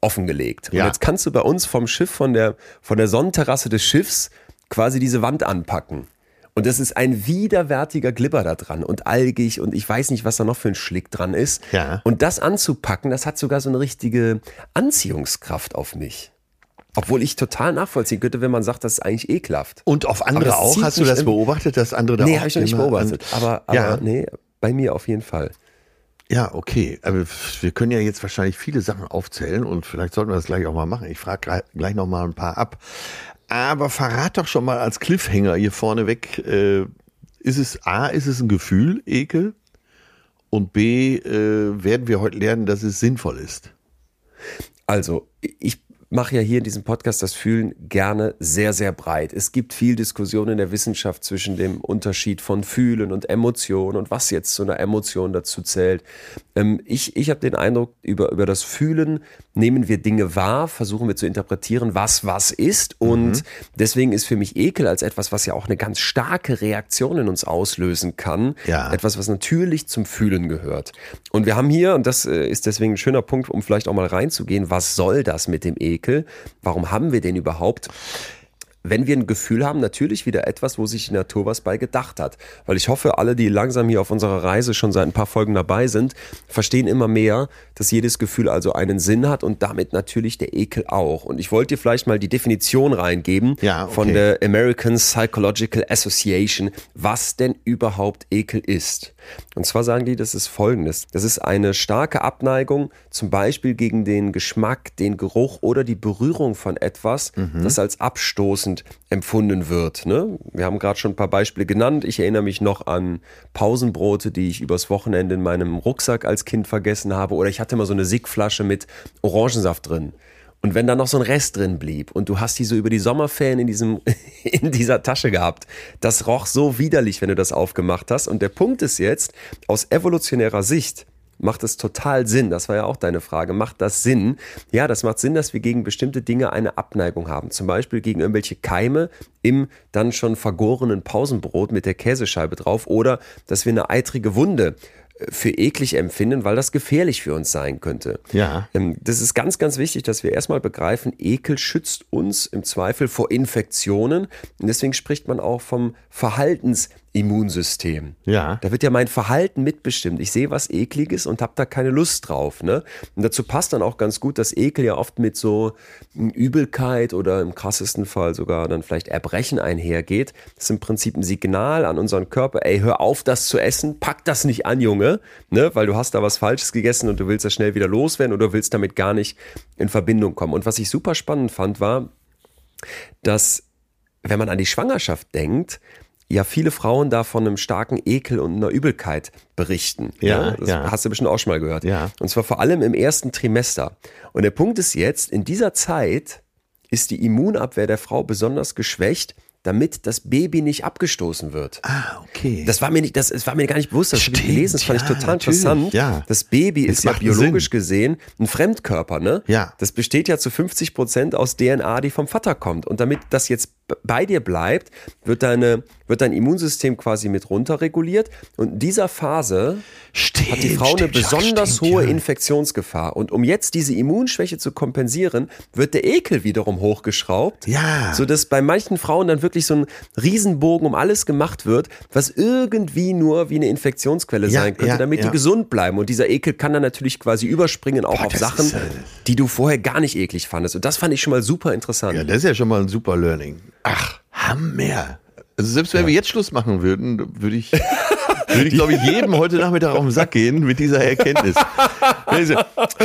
Speaker 1: offengelegt. Und
Speaker 2: Ja.
Speaker 1: jetzt kannst du bei uns vom Schiff, von der, von der Sonnenterrasse des Schiffs, quasi diese Wand anpacken. Und das ist ein widerwärtiger Glibber da dran und algig und ich weiß nicht, was da noch für ein Schlick dran ist.
Speaker 2: Ja.
Speaker 1: Und das anzupacken, das hat sogar so eine richtige Anziehungskraft auf mich. Obwohl ich total nachvollziehen könnte, wenn man sagt, das ist eigentlich ekelhaft.
Speaker 2: Und auf andere auch? Hast du das beobachtet, dass andere da
Speaker 1: Nee,
Speaker 2: auch
Speaker 1: habe ich noch nicht beobachtet.
Speaker 2: an-
Speaker 1: Aber, aber
Speaker 2: Ja.
Speaker 1: nee, bei mir auf jeden Fall.
Speaker 2: Ja, okay. Aber wir können ja jetzt wahrscheinlich viele Sachen aufzählen und vielleicht sollten wir das gleich auch mal machen. Ich frage gleich noch mal ein paar ab. Aber verrat doch schon mal als Cliffhanger hier vorneweg, äh, ist es A, ist es ein Gefühl, Ekel? Und B, äh, werden wir heute lernen, dass es sinnvoll ist?
Speaker 1: Also, ich mache ja hier in diesem Podcast das Fühlen gerne sehr, sehr breit. Es gibt viel Diskussion in der Wissenschaft zwischen dem Unterschied von Fühlen und Emotion und was jetzt zu einer Emotion dazu zählt. Ähm, ich ich habe den Eindruck, über, über das Fühlen nehmen wir Dinge wahr, versuchen wir zu interpretieren, was was ist. Und mhm. deswegen ist für mich Ekel als etwas, was ja auch eine ganz starke Reaktion in uns auslösen kann, ja. etwas, was natürlich zum Fühlen gehört. Und wir haben hier, und das äh, ist deswegen ein schöner Punkt, um vielleicht auch mal reinzugehen, was soll das mit dem Ekel? Warum haben wir den überhaupt? Wenn wir ein Gefühl haben, natürlich wieder etwas, wo sich die Natur was bei gedacht hat. Weil ich hoffe, alle, die langsam hier auf unserer Reise schon seit ein paar Folgen dabei sind, verstehen immer mehr, dass jedes Gefühl also einen Sinn hat und damit natürlich der Ekel auch. Und ich wollte dir vielleicht mal die Definition reingeben ja, okay. von der American Psychological Association, was denn überhaupt Ekel ist. Und zwar sagen die, das ist folgendes. Das ist eine starke Abneigung, zum Beispiel gegen den Geschmack, den Geruch oder die Berührung von etwas, mhm. das als abstoßend empfunden wird. Ne? Wir haben gerade schon ein paar Beispiele genannt. Ich erinnere mich noch an Pausenbrote, die ich übers Wochenende in meinem Rucksack als Kind vergessen habe. Oder ich hatte mal so eine Sigflasche mit Orangensaft drin. Und wenn da noch so ein Rest drin blieb und du hast die so über die Sommerferien in, diesem, in dieser Tasche gehabt, das roch so widerlich, wenn du das aufgemacht hast. Und der Punkt ist jetzt, aus evolutionärer Sicht, macht es total Sinn. Das war ja auch deine Frage. Macht das Sinn? Ja, das macht Sinn, dass wir gegen bestimmte Dinge eine Abneigung haben. Zum Beispiel gegen irgendwelche Keime im dann schon vergorenen Pausenbrot mit der Käsescheibe drauf oder dass wir eine eitrige Wunde für eklig empfinden, weil das gefährlich für uns sein könnte. Ja. Ähm, das ist ganz, ganz wichtig, dass wir erstmal begreifen, Ekel schützt uns im Zweifel vor Infektionen. Und deswegen spricht man auch vom Verhaltens Immunsystem. Ja. Da wird ja mein Verhalten mitbestimmt. Ich sehe was Ekliges und habe da keine Lust drauf. Ne? Und dazu passt dann auch ganz gut, dass Ekel ja oft mit so Übelkeit oder im krassesten Fall sogar dann vielleicht Erbrechen einhergeht. Das ist im Prinzip ein Signal an unseren Körper, ey, hör auf, das zu essen, pack das nicht an, Junge, ne? weil du hast da was Falsches gegessen und du willst das schnell wieder loswerden oder willst damit gar nicht in Verbindung kommen. Und was ich super spannend fand, war, dass wenn man an die Schwangerschaft denkt, ja viele Frauen da von einem starken Ekel und einer Übelkeit berichten. Ja, ja, das ja. hast du bestimmt auch schon mal gehört. Ja. Und zwar vor allem im ersten Trimester. Und der Punkt ist jetzt, in dieser Zeit ist die Immunabwehr der Frau besonders geschwächt, damit das Baby nicht abgestoßen wird.
Speaker 2: Ah, okay.
Speaker 1: Das war mir nicht, das, das war mir gar nicht bewusst, das habe ich gelesen, das fand ja, ich total interessant. Ja. Das Baby das ist ja biologisch Sinn. gesehen ein Fremdkörper, ne? Ja. Das besteht ja zu 50 Prozent aus DNA, die vom Vater kommt. Und damit das jetzt bei dir bleibt, wird deine, wird dein Immunsystem quasi mit runterreguliert. Und in dieser Phase stimmt, hat die Frau stimmt, eine besonders stimmt, hohe ja. Infektionsgefahr. Und um jetzt diese Immunschwäche zu kompensieren, wird der Ekel wiederum hochgeschraubt. Ja. Sodass bei manchen Frauen dann wirklich so ein Riesenbogen um alles gemacht wird, was irgendwie nur wie eine Infektionsquelle ja, sein könnte, ja, damit die gesund bleiben. Und dieser Ekel kann dann natürlich quasi überspringen auch Boah, auf Sachen, ist, äh, die du vorher gar nicht eklig fandest. Und das fand ich schon mal super interessant.
Speaker 2: Ja, das ist ja schon mal ein super Learning. Ach, Hammer. Also selbst wenn ja. wir jetzt Schluss machen würden, würde ich, würde ich, glaube ich, jedem heute Nachmittag auf den Sack gehen mit dieser Erkenntnis.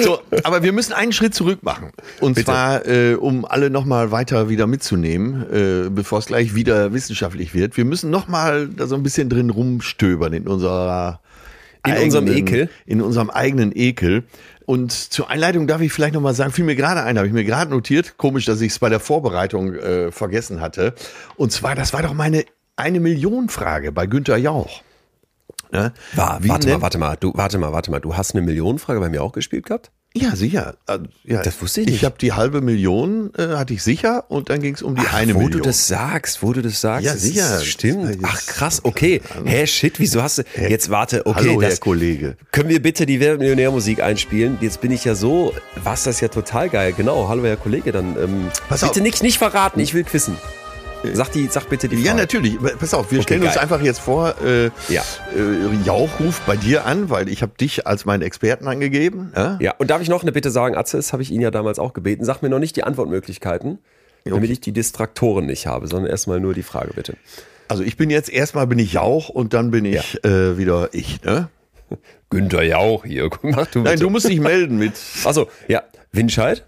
Speaker 2: so, aber wir müssen einen Schritt zurück machen. Und Bitte. zwar, äh, um alle nochmal weiter wieder mitzunehmen, äh, bevor es gleich wieder wissenschaftlich wird. Wir müssen nochmal da so ein bisschen drin rumstöbern in unserer
Speaker 1: in eigenen, unserem Ekel.
Speaker 2: In unserem eigenen Ekel. Und zur Einleitung darf ich vielleicht nochmal sagen, fiel mir gerade ein, habe ich mir gerade notiert. Komisch, dass ich es bei der Vorbereitung äh, vergessen hatte. Und zwar, das war doch meine eine Million Frage bei Günther Jauch.
Speaker 1: Ne? War, warte mal, warte mal, du, warte mal, warte mal, du hast eine Millionenfrage bei mir auch gespielt gehabt?
Speaker 2: Ja, sicher. Äh, ja,
Speaker 1: das wusste ich nicht.
Speaker 2: Ich habe die halbe Million, äh, hatte ich sicher und dann ging es um die Ach, eine
Speaker 1: wo
Speaker 2: Million.
Speaker 1: Wo du das sagst, wo du das sagst. Ja, sicher. Stimmt. Ach krass, okay. Hä, shit, wieso hast du, jetzt warte, okay.
Speaker 2: Hallo, das, Herr Kollege.
Speaker 1: Können wir bitte die Werbemillionärmusik einspielen? Jetzt bin ich ja so, was das ja total geil. Genau, hallo, Herr Kollege, dann ähm, bitte auf. nicht, nicht verraten, ich will quissen. Sag, die, sag bitte die Frage.
Speaker 2: Ja, natürlich. Pass auf, wir okay, stellen geil. uns einfach jetzt vor, äh, ja. äh, Jauch ruft bei dir an, weil ich habe dich als meinen Experten angegeben.
Speaker 1: Ja? ja, und darf ich noch eine Bitte sagen, Atze, das habe ich ihn ja damals auch gebeten. Sag mir noch nicht die Antwortmöglichkeiten, okay. damit ich die Distraktoren nicht habe, sondern erstmal nur die Frage, bitte.
Speaker 2: Also ich bin jetzt erstmal bin ich Jauch und dann bin ich ja. äh, wieder ich, ne?
Speaker 1: Günther Jauch hier.
Speaker 2: Mach du bitte. Nein, du musst dich melden mit.
Speaker 1: Achso, ja. Winscheid?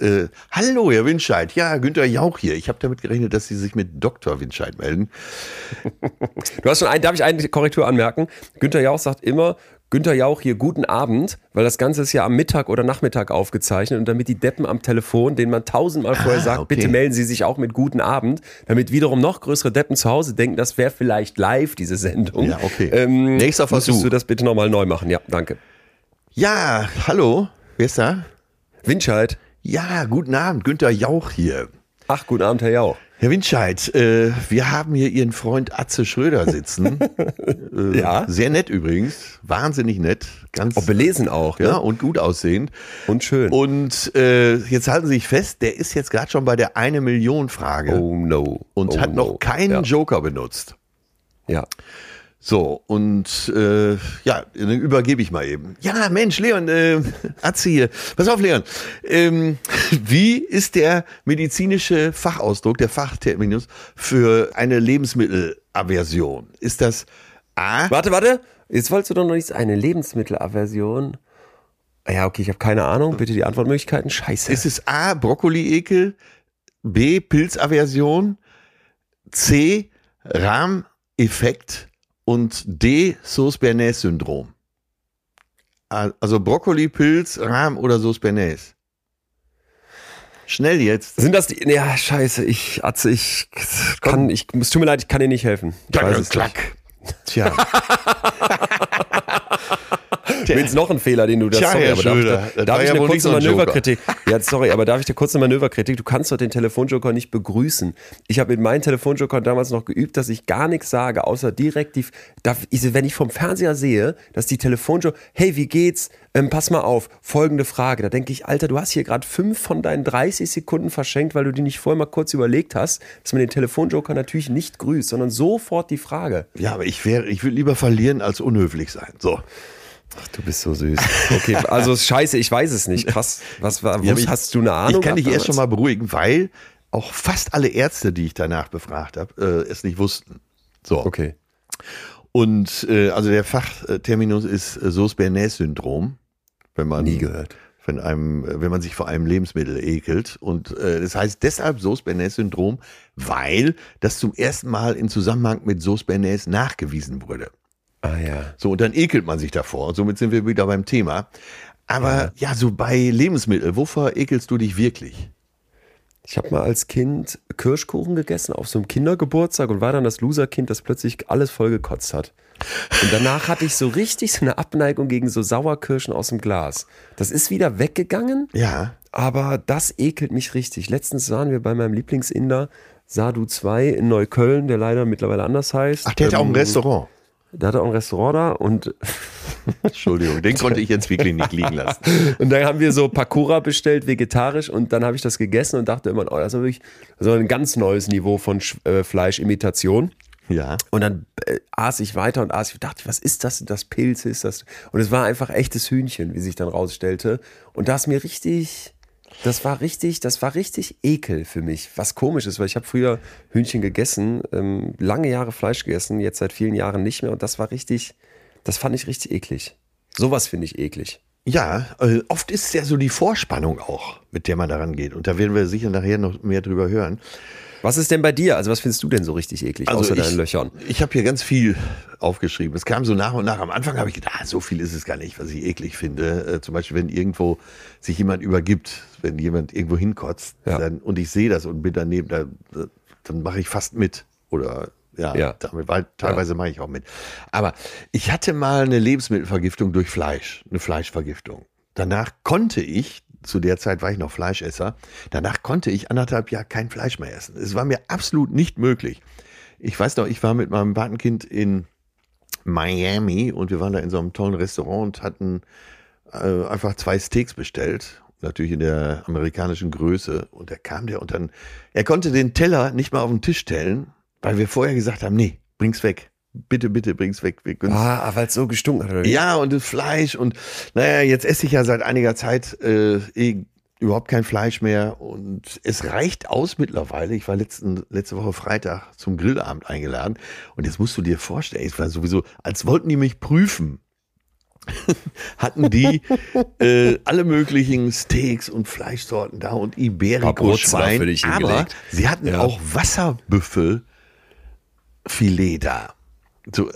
Speaker 2: Äh, hallo, Herr Winscheid. Ja, Günther Jauch hier. Ich habe damit gerechnet, dass Sie sich mit Dr. Winscheid melden.
Speaker 1: Du hast schon ein, darf ich eine Korrektur anmerken? Günther Jauch sagt immer Günther Jauch hier, guten Abend, weil das Ganze ist ja am Mittag oder Nachmittag aufgezeichnet und damit die Deppen am Telefon, denen man tausendmal vorher
Speaker 2: Ah,
Speaker 1: sagt,
Speaker 2: okay.
Speaker 1: bitte melden Sie sich auch mit guten Abend, damit wiederum noch größere Deppen zu Hause denken, das wäre vielleicht live, diese Sendung.
Speaker 2: Ja, okay.
Speaker 1: Ähm,
Speaker 2: Nächster Versuch.
Speaker 1: du das bitte nochmal neu machen? Ja, danke.
Speaker 2: Ja, hallo, wer ist da?
Speaker 1: Winscheid.
Speaker 2: Ja, guten Abend, Günther Jauch hier.
Speaker 1: Ach, guten Abend, Herr Jauch.
Speaker 2: Herr Windscheid, äh, wir haben hier Ihren Freund Atze Schröder sitzen. äh,
Speaker 1: Ja.
Speaker 2: Sehr nett übrigens, wahnsinnig nett, ganz
Speaker 1: Oh, belesen auch, ne?
Speaker 2: ja, und gut aussehend.
Speaker 1: Und schön.
Speaker 2: Und äh, jetzt halten Sie sich fest, der ist jetzt gerade schon bei der eine Million Frage
Speaker 1: oh no.
Speaker 2: und
Speaker 1: oh,
Speaker 2: hat noch
Speaker 1: no.
Speaker 2: keinen
Speaker 1: ja.
Speaker 2: Joker benutzt.
Speaker 1: Ja.
Speaker 2: So, und äh, ja, dann übergebe ich mal eben. Ja, Mensch, Leon, äh, Atze hier. Pass auf, Leon. Ähm, wie ist der medizinische Fachausdruck, der Fachterminus für eine Lebensmittelaversion? Ist das A?
Speaker 1: Warte, warte. Jetzt wolltest du doch noch nichts. Eine Lebensmittelaversion. Ja, okay, ich habe keine Ahnung. Bitte die Antwortmöglichkeiten. Scheiße.
Speaker 2: Ist es A, Brokkoli-Ekel, B, Pilzaversion, C, Rahmeffekt und D, Sauce-Bernays-Syndrom? Also Brokkoli, Pilz, Rahm oder Sauce Bernays? Schnell jetzt.
Speaker 1: Sind das die. Ja, scheiße. Ich, Atze, ich kann. Ich, es tut mir leid, ich kann dir nicht helfen. Ich es
Speaker 2: klack. Tja.
Speaker 1: Jetzt noch ein Fehler, den du da
Speaker 2: Tja,
Speaker 1: sorry,
Speaker 2: Herr
Speaker 1: aber darf, ich
Speaker 2: Schröder,
Speaker 1: da,
Speaker 2: das
Speaker 1: darf ich
Speaker 2: ja
Speaker 1: eine kurze. Manöverkritik? Ja, sorry, aber darf ich eine Manöverkritik? Du kannst doch den Telefonjoker nicht begrüßen. Ich habe mit meinen Telefonjoker damals noch geübt, dass ich gar nichts sage, außer direkt die. Darf, ich, wenn ich vom Fernseher sehe, dass die Telefonjoker, hey, wie geht's? Ähm, pass mal auf, folgende Frage. Da denke ich, Alter, du hast hier gerade fünf von deinen 30 Sekunden verschenkt, weil du die nicht vorher mal kurz überlegt hast, dass man den Telefonjoker natürlich nicht grüßt, sondern sofort die Frage.
Speaker 2: Ja, aber ich wäre, ich will lieber verlieren als unhöflich sein. So.
Speaker 1: Ach, du bist so süß. Okay, also scheiße, ich weiß es nicht. Krass. Was war,
Speaker 2: Ja, ich-
Speaker 1: hast du eine Ahnung?
Speaker 2: Ich kann dich erst schon mal beruhigen, weil auch fast alle Ärzte, die ich danach befragt habe, äh, es nicht wussten. So.
Speaker 1: Okay.
Speaker 2: Und äh, also der Fachterminus ist äh, Sauce-Bernays-Syndrom, wenn man
Speaker 1: Nie gehört.
Speaker 2: Wenn, einem, äh, wenn man sich vor einem Lebensmittel ekelt. Und äh, das heißt deshalb Sauce-Bernays-Syndrom, weil das zum ersten Mal in Zusammenhang mit Sauce-Bernays nachgewiesen wurde.
Speaker 1: Ah ja.
Speaker 2: So, und dann ekelt man sich davor. Und somit sind wir wieder beim Thema. Aber ja, so bei Lebensmitteln, wovor ekelst du dich wirklich?
Speaker 1: Ich habe mal als Kind Kirschkuchen gegessen auf so einem Kindergeburtstag und war dann das Loserkind, das plötzlich alles voll gekotzt hat. Und danach hatte ich so richtig so eine Abneigung gegen so Sauerkirschen aus dem Glas. Das ist wieder weggegangen,
Speaker 2: Ja.
Speaker 1: aber das ekelt mich richtig. Letztens waren wir bei meinem Lieblingsinder Sadu 2 in Neukölln, der leider mittlerweile anders heißt.
Speaker 2: Ach, der hat auch ein
Speaker 1: Ähm,
Speaker 2: Restaurant.
Speaker 1: Der hatte auch ein Restaurant da und
Speaker 2: Entschuldigung, den konnte ich jetzt wirklich nicht liegen lassen.
Speaker 1: Und dann haben wir so Pakora bestellt, vegetarisch, und dann habe ich das gegessen und dachte immer, oh, das ist wirklich so ein ganz neues Niveau von äh, Fleischimitation.
Speaker 2: Ja.
Speaker 1: Und dann äh, aß ich weiter und aß, ich dachte, was ist das? Das Pilz ist das? Und es war einfach echtes Hühnchen, wie sich dann rausstellte. Und da ist mir richtig, das war richtig, das war richtig Ekel für mich. Was komisch ist, weil ich habe früher Hühnchen gegessen, ähm, lange Jahre Fleisch gegessen, jetzt seit vielen Jahren nicht mehr. Und das war richtig, das fand ich richtig eklig. Sowas finde ich eklig.
Speaker 2: Ja, äh, oft ist ja so die Vorspannung auch, mit der man daran geht. Und da werden wir sicher nachher noch mehr drüber hören.
Speaker 1: Was ist denn bei dir? Also was findest du denn so richtig eklig, außer
Speaker 2: ich,
Speaker 1: deinen Löchern?
Speaker 2: Ich habe hier ganz viel aufgeschrieben. Es kam so nach und nach. Am Anfang habe ich gedacht, ah, so viel ist es gar nicht, was ich eklig finde. Äh, zum Beispiel, wenn irgendwo sich jemand übergibt, wenn jemand irgendwo hinkotzt
Speaker 1: Ja.
Speaker 2: dann, und ich sehe das und bin daneben, da, dann mache ich fast mit. Oder ja,
Speaker 1: Ja.
Speaker 2: damit, weil teilweise mache ich auch mit. Aber ich hatte mal eine Lebensmittelvergiftung durch Fleisch, eine Fleischvergiftung. Danach konnte ich, zu der Zeit war ich noch Fleischesser, danach konnte ich anderthalb Jahre kein Fleisch mehr essen. Es war mir absolut nicht möglich. Ich weiß noch, ich war mit meinem Patenkind in Miami und wir waren da in so einem tollen Restaurant und hatten äh, einfach zwei Steaks bestellt. Natürlich in der amerikanischen Größe. Und da kam der und dann, er konnte den Teller nicht mal auf den Tisch stellen, weil wir vorher gesagt haben, nee, bring's weg. Bitte, bitte, bring's weg. Wir können's
Speaker 1: Ah, weil es so gestunken hat. Oder?
Speaker 2: ja, und das Fleisch und naja, jetzt esse ich ja seit einiger Zeit äh, eh überhaupt kein Fleisch mehr und es reicht aus mittlerweile. Ich war letzten, letzte Woche Freitag zum Grillabend eingeladen und jetzt musst du dir vorstellen, es war sowieso, als wollten die mich prüfen. hatten die äh, alle möglichen Steaks und Fleischsorten da und
Speaker 1: Paar
Speaker 2: Iberico
Speaker 1: Brotzahlen
Speaker 2: Schwein,
Speaker 1: für dich
Speaker 2: aber sie hatten
Speaker 1: Ja.
Speaker 2: auch Wasserbüffel Filet da. So, äh,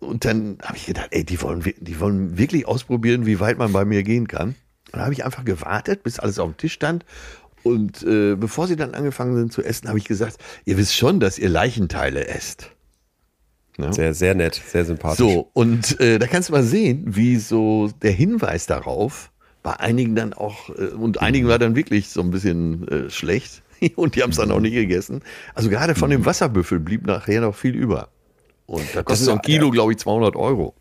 Speaker 2: und dann habe ich gedacht, ey, die wollen, die wollen wirklich ausprobieren, wie weit man bei mir gehen kann. Und dann habe ich einfach gewartet, bis alles auf dem Tisch stand. Und äh, bevor sie dann angefangen sind zu essen, habe ich gesagt, ihr wisst schon, dass ihr Leichenteile esst.
Speaker 1: Ne? Sehr, sehr nett, sehr sympathisch.
Speaker 2: So, und äh, da kannst du mal sehen, wie so der Hinweis darauf bei einigen dann auch, äh, und einigen war dann wirklich so ein bisschen äh, schlecht und die haben es dann auch nicht gegessen. Also gerade von dem Wasserbüffel blieb nachher noch viel über. Und da kostet so ein Kilo, glaube ich, 200 Euro.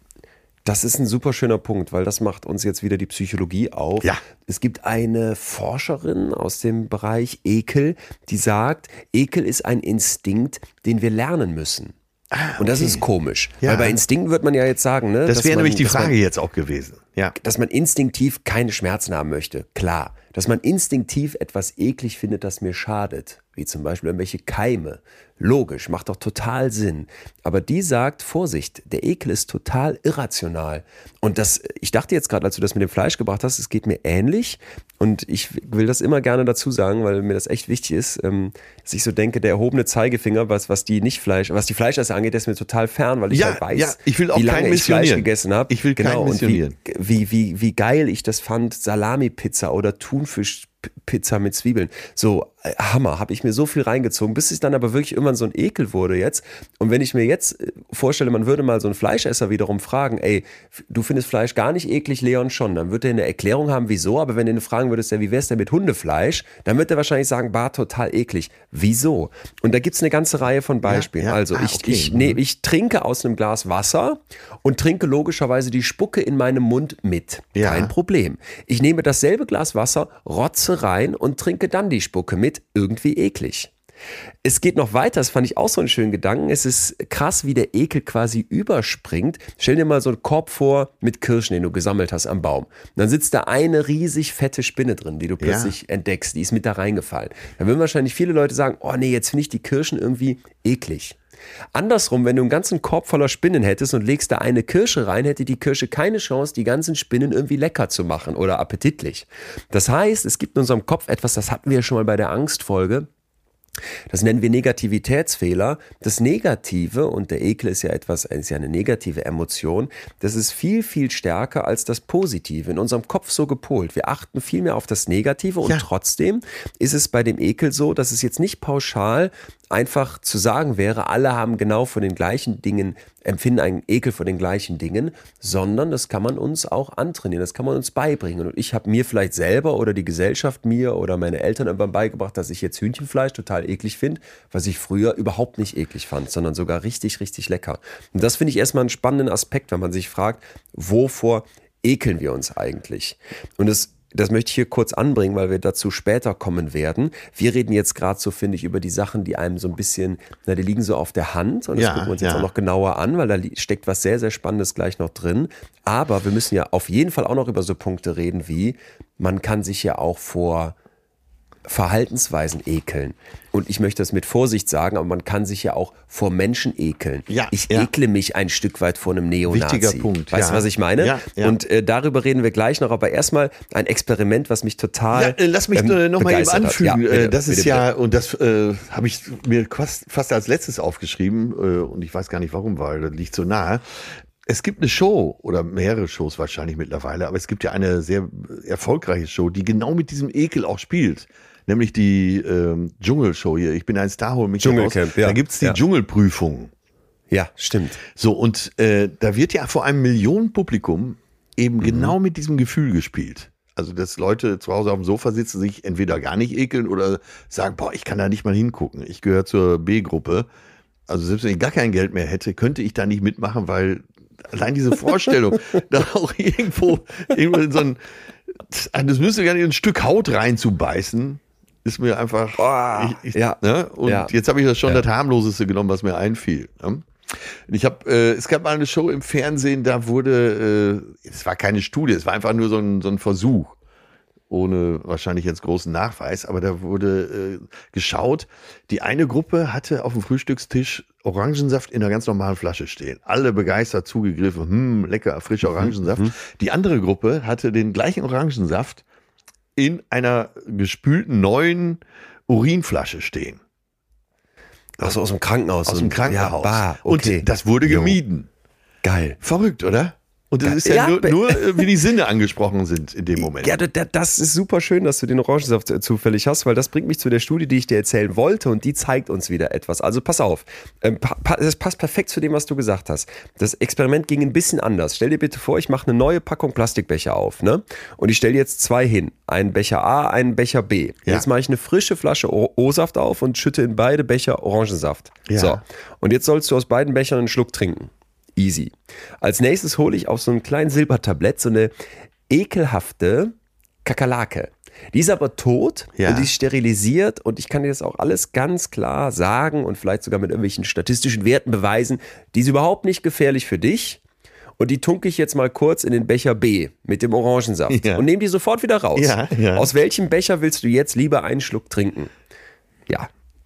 Speaker 1: Das ist ein super schöner Punkt, weil das macht uns jetzt wieder die Psychologie auf.
Speaker 2: Ja.
Speaker 1: Es gibt eine Forscherin aus dem Bereich Ekel, die sagt, Ekel ist ein Instinkt, den wir lernen müssen. Ah, okay. Und das ist komisch. Ja. Weil bei Instinkten wird man ja jetzt sagen, ne?
Speaker 2: Das wäre nämlich die Frage man, jetzt auch gewesen.
Speaker 1: Ja. Dass man instinktiv keine Schmerzen haben möchte. Klar. Dass man instinktiv etwas eklig findet, das mir schadet. Wie zum Beispiel irgendwelche Keime Logisch, macht doch total Sinn. Aber die sagt, Vorsicht, der Ekel ist total irrational. Und das, ich dachte jetzt gerade, als du das mit dem Fleisch gebracht hast, es geht mir ähnlich. Und ich will das immer gerne dazu sagen, weil mir das echt wichtig ist, ähm, dass ich so denke, der erhobene Zeigefinger, was, was die nicht Fleisch, was die Fleischesser angeht, der ist mir total fern, weil ich ja, halt weiß, ja,
Speaker 2: ich will auch
Speaker 1: wie lange
Speaker 2: ich
Speaker 1: Fleisch gegessen habe.
Speaker 2: Ich will genau, keinen missionieren.
Speaker 1: Wie, wie, wie, wie geil ich das fand, Salami-Pizza oder Thunfisch Pizza mit Zwiebeln. So, Hammer, habe ich mir so viel reingezogen, bis es dann aber wirklich irgendwann so ein Ekel wurde jetzt. Und wenn ich mir jetzt äh, vorstelle, man würde mal so einen Fleischesser wiederum fragen, ey, du findest Fleisch gar nicht eklig, Leon schon, dann wird er eine Erklärung haben, wieso, aber wenn du ihn fragen würdest, ja, wie wär's denn mit Hundefleisch, dann wird er wahrscheinlich sagen, bah, total eklig. Wieso? Und da gibt's eine ganze Reihe von Beispielen. Ja, ja. Also ah, ich, okay. ich, nee, ich trinke aus einem Glas Wasser und trinke logischerweise die Spucke in meinem Mund mit. Ja. Kein Problem. Ich nehme dasselbe Glas Wasser, rotze rein und trinke dann die Spucke mit. Irgendwie eklig. Es geht noch weiter, das fand ich auch so einen schönen Gedanken. Es ist krass, wie der Ekel quasi überspringt. Stell dir mal so einen Korb vor mit Kirschen, den du gesammelt hast am Baum. Und dann sitzt da eine riesig fette Spinne drin, die du plötzlich ja. entdeckst. Die ist mit da reingefallen. Dann würden wahrscheinlich viele Leute sagen, oh nee, jetzt finde ich die Kirschen irgendwie eklig. Andersrum, wenn du einen ganzen Korb voller Spinnen hättest und legst da eine Kirsche rein, hätte die Kirsche keine Chance, die ganzen Spinnen irgendwie lecker zu machen oder appetitlich. Das heißt, es gibt in unserem Kopf etwas, das hatten wir schon mal bei der Angstfolge. Das nennen wir Negativitätsfehler. Das Negative, und der Ekel ist ja etwas, ist ja eine negative Emotion, das ist viel, viel stärker als das Positive. In unserem Kopf so gepolt. Wir achten viel mehr auf das Negative und ja. trotzdem ist es bei dem Ekel so, dass es jetzt nicht pauschal einfach zu sagen wäre, alle haben genau von den gleichen Dingen, empfinden einen Ekel vor den gleichen Dingen, sondern das kann man uns auch antrainieren, das kann man uns beibringen. Und ich habe mir vielleicht selber oder die Gesellschaft mir oder meine Eltern irgendwann beigebracht, dass ich jetzt Hühnchenfleisch total eklig finde, was ich früher überhaupt nicht eklig fand, sondern sogar richtig, richtig lecker. Und das finde ich erstmal einen spannenden Aspekt, wenn man sich fragt, wovor ekeln wir uns eigentlich? Und es das möchte ich hier kurz anbringen, weil wir dazu später kommen werden. Wir reden jetzt gerade so, finde ich, über die Sachen, die einem so ein bisschen, na, die liegen so auf der Hand und das ja, gucken wir uns ja. jetzt auch noch genauer an, weil da steckt was sehr, sehr Spannendes gleich noch drin. Aber wir müssen ja auf jeden Fall auch noch über so Punkte reden wie, man kann sich ja auch vor Verhaltensweisen ekeln. Und ich möchte das mit Vorsicht sagen, aber man kann sich ja auch vor Menschen ekeln.
Speaker 2: Ja,
Speaker 1: ich
Speaker 2: ja.
Speaker 1: ekle mich ein Stück weit vor einem Neonazi.
Speaker 2: Wichtiger Punkt.
Speaker 1: Weißt du, ja. was ich meine?
Speaker 2: Ja, ja.
Speaker 1: Und äh, darüber reden wir gleich noch. Aber erstmal ein Experiment, was mich total. Ja,
Speaker 2: äh, lass mich ähm, äh, noch mal eben anfügen. Bitte, äh, das ist bitte, ja, bitte. und das äh, habe ich mir fast, fast als letztes aufgeschrieben. Äh, und ich weiß gar nicht warum, weil das liegt so nahe. Es gibt eine Show oder mehrere Shows wahrscheinlich mittlerweile, aber es gibt ja eine sehr erfolgreiche Show, die genau mit diesem Ekel auch spielt nämlich die ähm, Dschungelshow hier. Ich bin ein Star, hol mich
Speaker 1: Dschungelcamp, ja.
Speaker 2: Da gibt's die ja. Dschungelprüfung.
Speaker 1: Ja, stimmt.
Speaker 2: So, und äh, da wird ja vor einem Millionenpublikum eben mhm. genau mit diesem Gefühl gespielt. Also, dass Leute zu Hause auf dem Sofa sitzen, sich entweder gar nicht ekeln oder sagen, boah, ich kann da nicht mal hingucken. Ich gehöre zur B-Gruppe. Also, selbst wenn ich gar kein Geld mehr hätte, könnte ich da nicht mitmachen, weil allein diese Vorstellung, da auch irgendwo, irgendwo in so ein, das müsste gar nicht ein Stück Haut reinzubeißen, ist mir einfach.
Speaker 1: Oh, ich, ich, ja.
Speaker 2: Ne? Und
Speaker 1: ja.
Speaker 2: jetzt habe ich das schon ja. das harmloseste genommen, was mir einfiel. Ne? Ich habe, äh, es gab mal eine Show im Fernsehen, da wurde, äh, es war keine Studie, es war einfach nur so ein, so ein Versuch, ohne wahrscheinlich jetzt großen Nachweis, aber da wurde äh, geschaut. Die eine Gruppe hatte auf dem Frühstückstisch Orangensaft in einer ganz normalen Flasche stehen. Alle begeistert zugegriffen, hm, lecker, frischer mhm, Orangensaft. Mhm. Die andere Gruppe hatte den gleichen Orangensaft in einer gespülten neuen Urinflasche stehen.
Speaker 1: Also aus dem Krankenhaus.
Speaker 2: Aus dem Krankenhaus.
Speaker 1: Ja, bah, okay.
Speaker 2: Und das wurde gemieden.
Speaker 1: Geil.
Speaker 2: Verrückt, oder? Und das ist ja,
Speaker 1: Ja,
Speaker 2: nur, nur, äh, wie die Sinne angesprochen sind in dem Moment.
Speaker 1: Ja, da- da- das ist super schön, dass du den Orangensaft äh, zufällig hast, weil das bringt mich zu der Studie, die ich dir erzählen wollte und die zeigt uns wieder etwas. Also pass auf, ähm, das passt perfekt zu dem, was du gesagt hast. Das Experiment ging ein bisschen anders. Stell dir bitte vor, ich mache eine neue Packung Plastikbecher auf, ne? Und ich stelle jetzt zwei hin, einen Becher A, einen Becher B.
Speaker 2: Ja.
Speaker 1: Jetzt mache ich eine frische Flasche O-Saft auf und schütte in beide Becher Orangensaft.
Speaker 2: Ja.
Speaker 1: So, und jetzt sollst du aus beiden Bechern einen Schluck trinken. Easy. Als nächstes hole ich auf so einem kleinen Silbertablett so eine ekelhafte Kakerlake. Die ist aber tot
Speaker 2: Ja.
Speaker 1: und die ist sterilisiert und ich kann dir das auch alles ganz klar sagen und vielleicht sogar mit irgendwelchen statistischen Werten beweisen. Die ist überhaupt nicht gefährlich für dich. Und die tunke ich jetzt mal kurz in den Becher B mit dem Orangensaft
Speaker 2: Ja.
Speaker 1: und nehme die sofort wieder raus.
Speaker 2: Ja, ja.
Speaker 1: Aus welchem Becher willst du jetzt lieber einen Schluck trinken?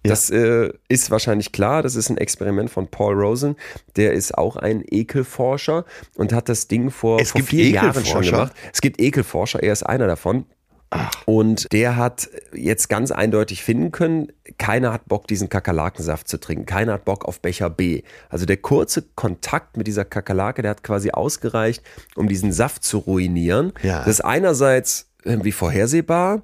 Speaker 1: Ja, das äh, ist wahrscheinlich klar. Das ist ein Experiment von Paul Rosen. Der ist auch ein Ekelforscher und hat das Ding vor,
Speaker 2: Es
Speaker 1: vor
Speaker 2: gibt
Speaker 1: vier Jahren schon gemacht. Es gibt Ekelforscher, er ist einer davon. Und der hat jetzt ganz eindeutig finden können, keiner hat Bock, diesen Kakerlakensaft zu trinken. Keiner hat Bock auf Becher B. Also der kurze Kontakt mit dieser Kakerlake, der hat quasi ausgereicht, um diesen Saft zu ruinieren.
Speaker 2: Ja.
Speaker 1: Das ist einerseits irgendwie vorhersehbar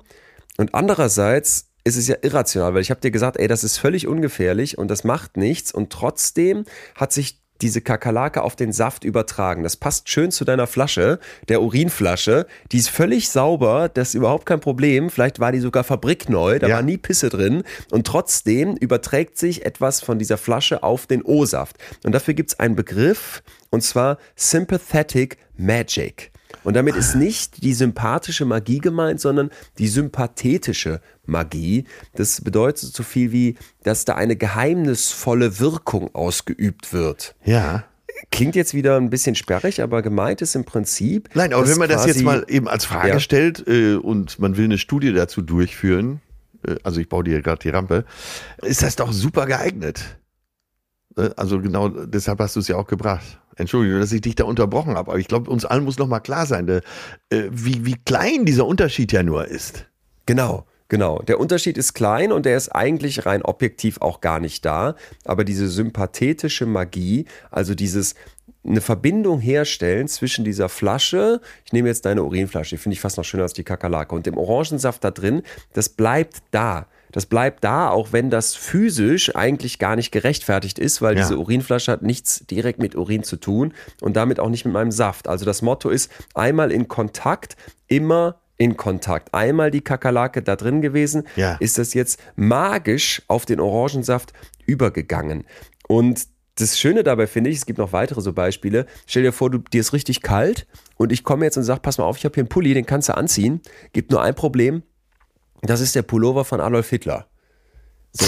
Speaker 1: und andererseits ist es ja irrational, weil ich habe dir gesagt, ey, das ist völlig ungefährlich und das macht nichts und trotzdem hat sich diese Kakerlake auf den Saft übertragen. Das passt schön zu deiner Flasche, der Urinflasche. Die ist völlig sauber, das ist überhaupt kein Problem. Vielleicht war die sogar fabrikneu, da
Speaker 2: Ja.
Speaker 1: war nie Pisse drin. Und trotzdem überträgt sich etwas von dieser Flasche auf den O-Saft. Und dafür gibt es einen Begriff, und zwar Sympathetic Magic. Und damit ist nicht die sympathische Magie gemeint, sondern die sympathetische Magie. Das bedeutet so viel wie, dass da eine geheimnisvolle Wirkung ausgeübt wird.
Speaker 2: Ja.
Speaker 1: Klingt jetzt wieder ein bisschen sperrig, aber gemeint ist im Prinzip.
Speaker 2: Nein, aber wenn man das jetzt mal eben als Frage
Speaker 1: Ja.
Speaker 2: stellt äh, und man will eine Studie dazu durchführen, äh, also ich baue dir gerade die Rampe, ist das doch super geeignet. Äh, Also genau deshalb hast du es ja auch gebracht. Entschuldigung, dass ich dich da unterbrochen habe, aber ich glaube, uns allen muss noch mal klar sein, äh, wie, wie klein dieser Unterschied ja nur ist.
Speaker 1: Genau, genau. Der Unterschied ist klein und der ist eigentlich rein objektiv auch gar nicht da. Aber diese sympathetische Magie, also dieses eine Verbindung herstellen zwischen dieser Flasche, ich nehme jetzt deine Urinflasche, die finde ich fast noch schöner als die Kakerlake, und dem Orangensaft da drin, das bleibt da. Das bleibt da, auch wenn das physisch eigentlich gar nicht gerechtfertigt ist, weil
Speaker 2: Ja.
Speaker 1: diese Urinflasche hat nichts direkt mit Urin zu tun und damit auch nicht mit meinem Saft. Also das Motto ist einmal in Kontakt, immer in Kontakt. Einmal die Kakerlake da drin gewesen,
Speaker 2: Ja.
Speaker 1: ist das jetzt magisch auf den Orangensaft übergegangen. Und das Schöne dabei finde ich, es gibt noch weitere so Beispiele. Stell dir vor, du, dir ist richtig kalt und ich komme jetzt und sage, pass mal auf, ich habe hier einen Pulli, den kannst du anziehen. Gibt nur ein Problem, das ist der Pullover von Adolf Hitler. So,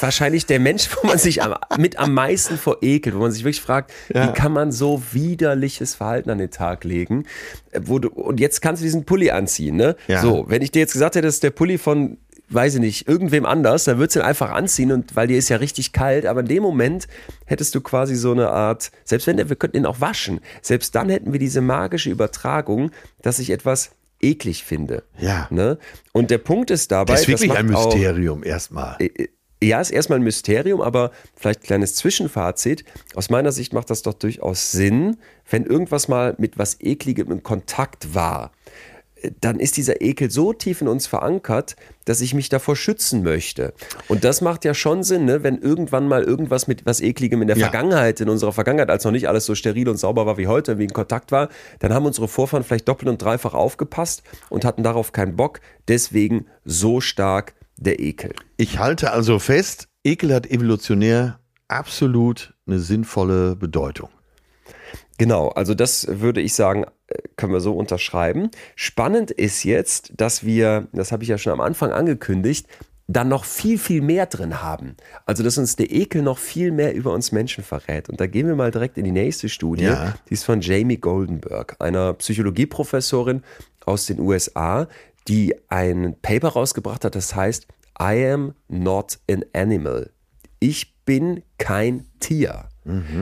Speaker 1: wahrscheinlich der Mensch, wo man sich am, mit am meisten vor ekelt, wo man sich wirklich fragt,
Speaker 2: Ja.
Speaker 1: wie kann man so widerliches Verhalten an den Tag legen? Äh, du, und jetzt kannst du diesen Pulli anziehen, ne?
Speaker 2: Ja.
Speaker 1: So, wenn ich dir jetzt gesagt hätte, das ist der Pulli von, weiß ich nicht, irgendwem anders, dann würdest du ihn einfach anziehen und weil dir ist ja richtig kalt, aber in dem Moment hättest du quasi so eine Art, selbst wenn der, wir könnten ihn auch waschen, selbst dann hätten wir diese magische Übertragung, dass ich etwas eklig finde.
Speaker 2: Ja.
Speaker 1: Ne? Und der Punkt ist dabei,
Speaker 2: Das ist wirklich ein
Speaker 1: macht auch-
Speaker 2: Mysterium erstmal.
Speaker 1: ja, ist erstmal ein Mysterium, aber vielleicht ein kleines Zwischenfazit. Aus meiner Sicht macht das doch durchaus Sinn, wenn irgendwas mal mit was Ekligem in Kontakt war. Dann ist dieser Ekel so tief in uns verankert, dass ich mich davor schützen möchte. Und das macht ja schon Sinn, ne? wenn irgendwann mal irgendwas mit was Ekligem in der
Speaker 2: Ja.
Speaker 1: Vergangenheit, in unserer Vergangenheit, als noch nicht alles so steril und sauber war wie heute, wie in Kontakt war, dann haben unsere Vorfahren vielleicht doppelt und dreifach aufgepasst und hatten darauf keinen Bock. Deswegen so stark der Ekel.
Speaker 2: Ich halte also fest, Ekel hat evolutionär absolut eine sinnvolle Bedeutung.
Speaker 1: Genau, also das würde ich sagen, äh, können wir so unterschreiben. Spannend ist jetzt, dass wir, das habe ich ja schon am Anfang angekündigt, dann noch viel, viel mehr drin haben. Also, dass uns der Ekel noch viel mehr über uns Menschen verrät. Und da gehen wir mal direkt in die nächste Studie.
Speaker 2: Ja.
Speaker 1: Die ist von Jamie Goldenberg, einer Psychologieprofessorin aus den USA, die ein Paper rausgebracht hat, das heißt I am not an animal. Ich bin kein Tier.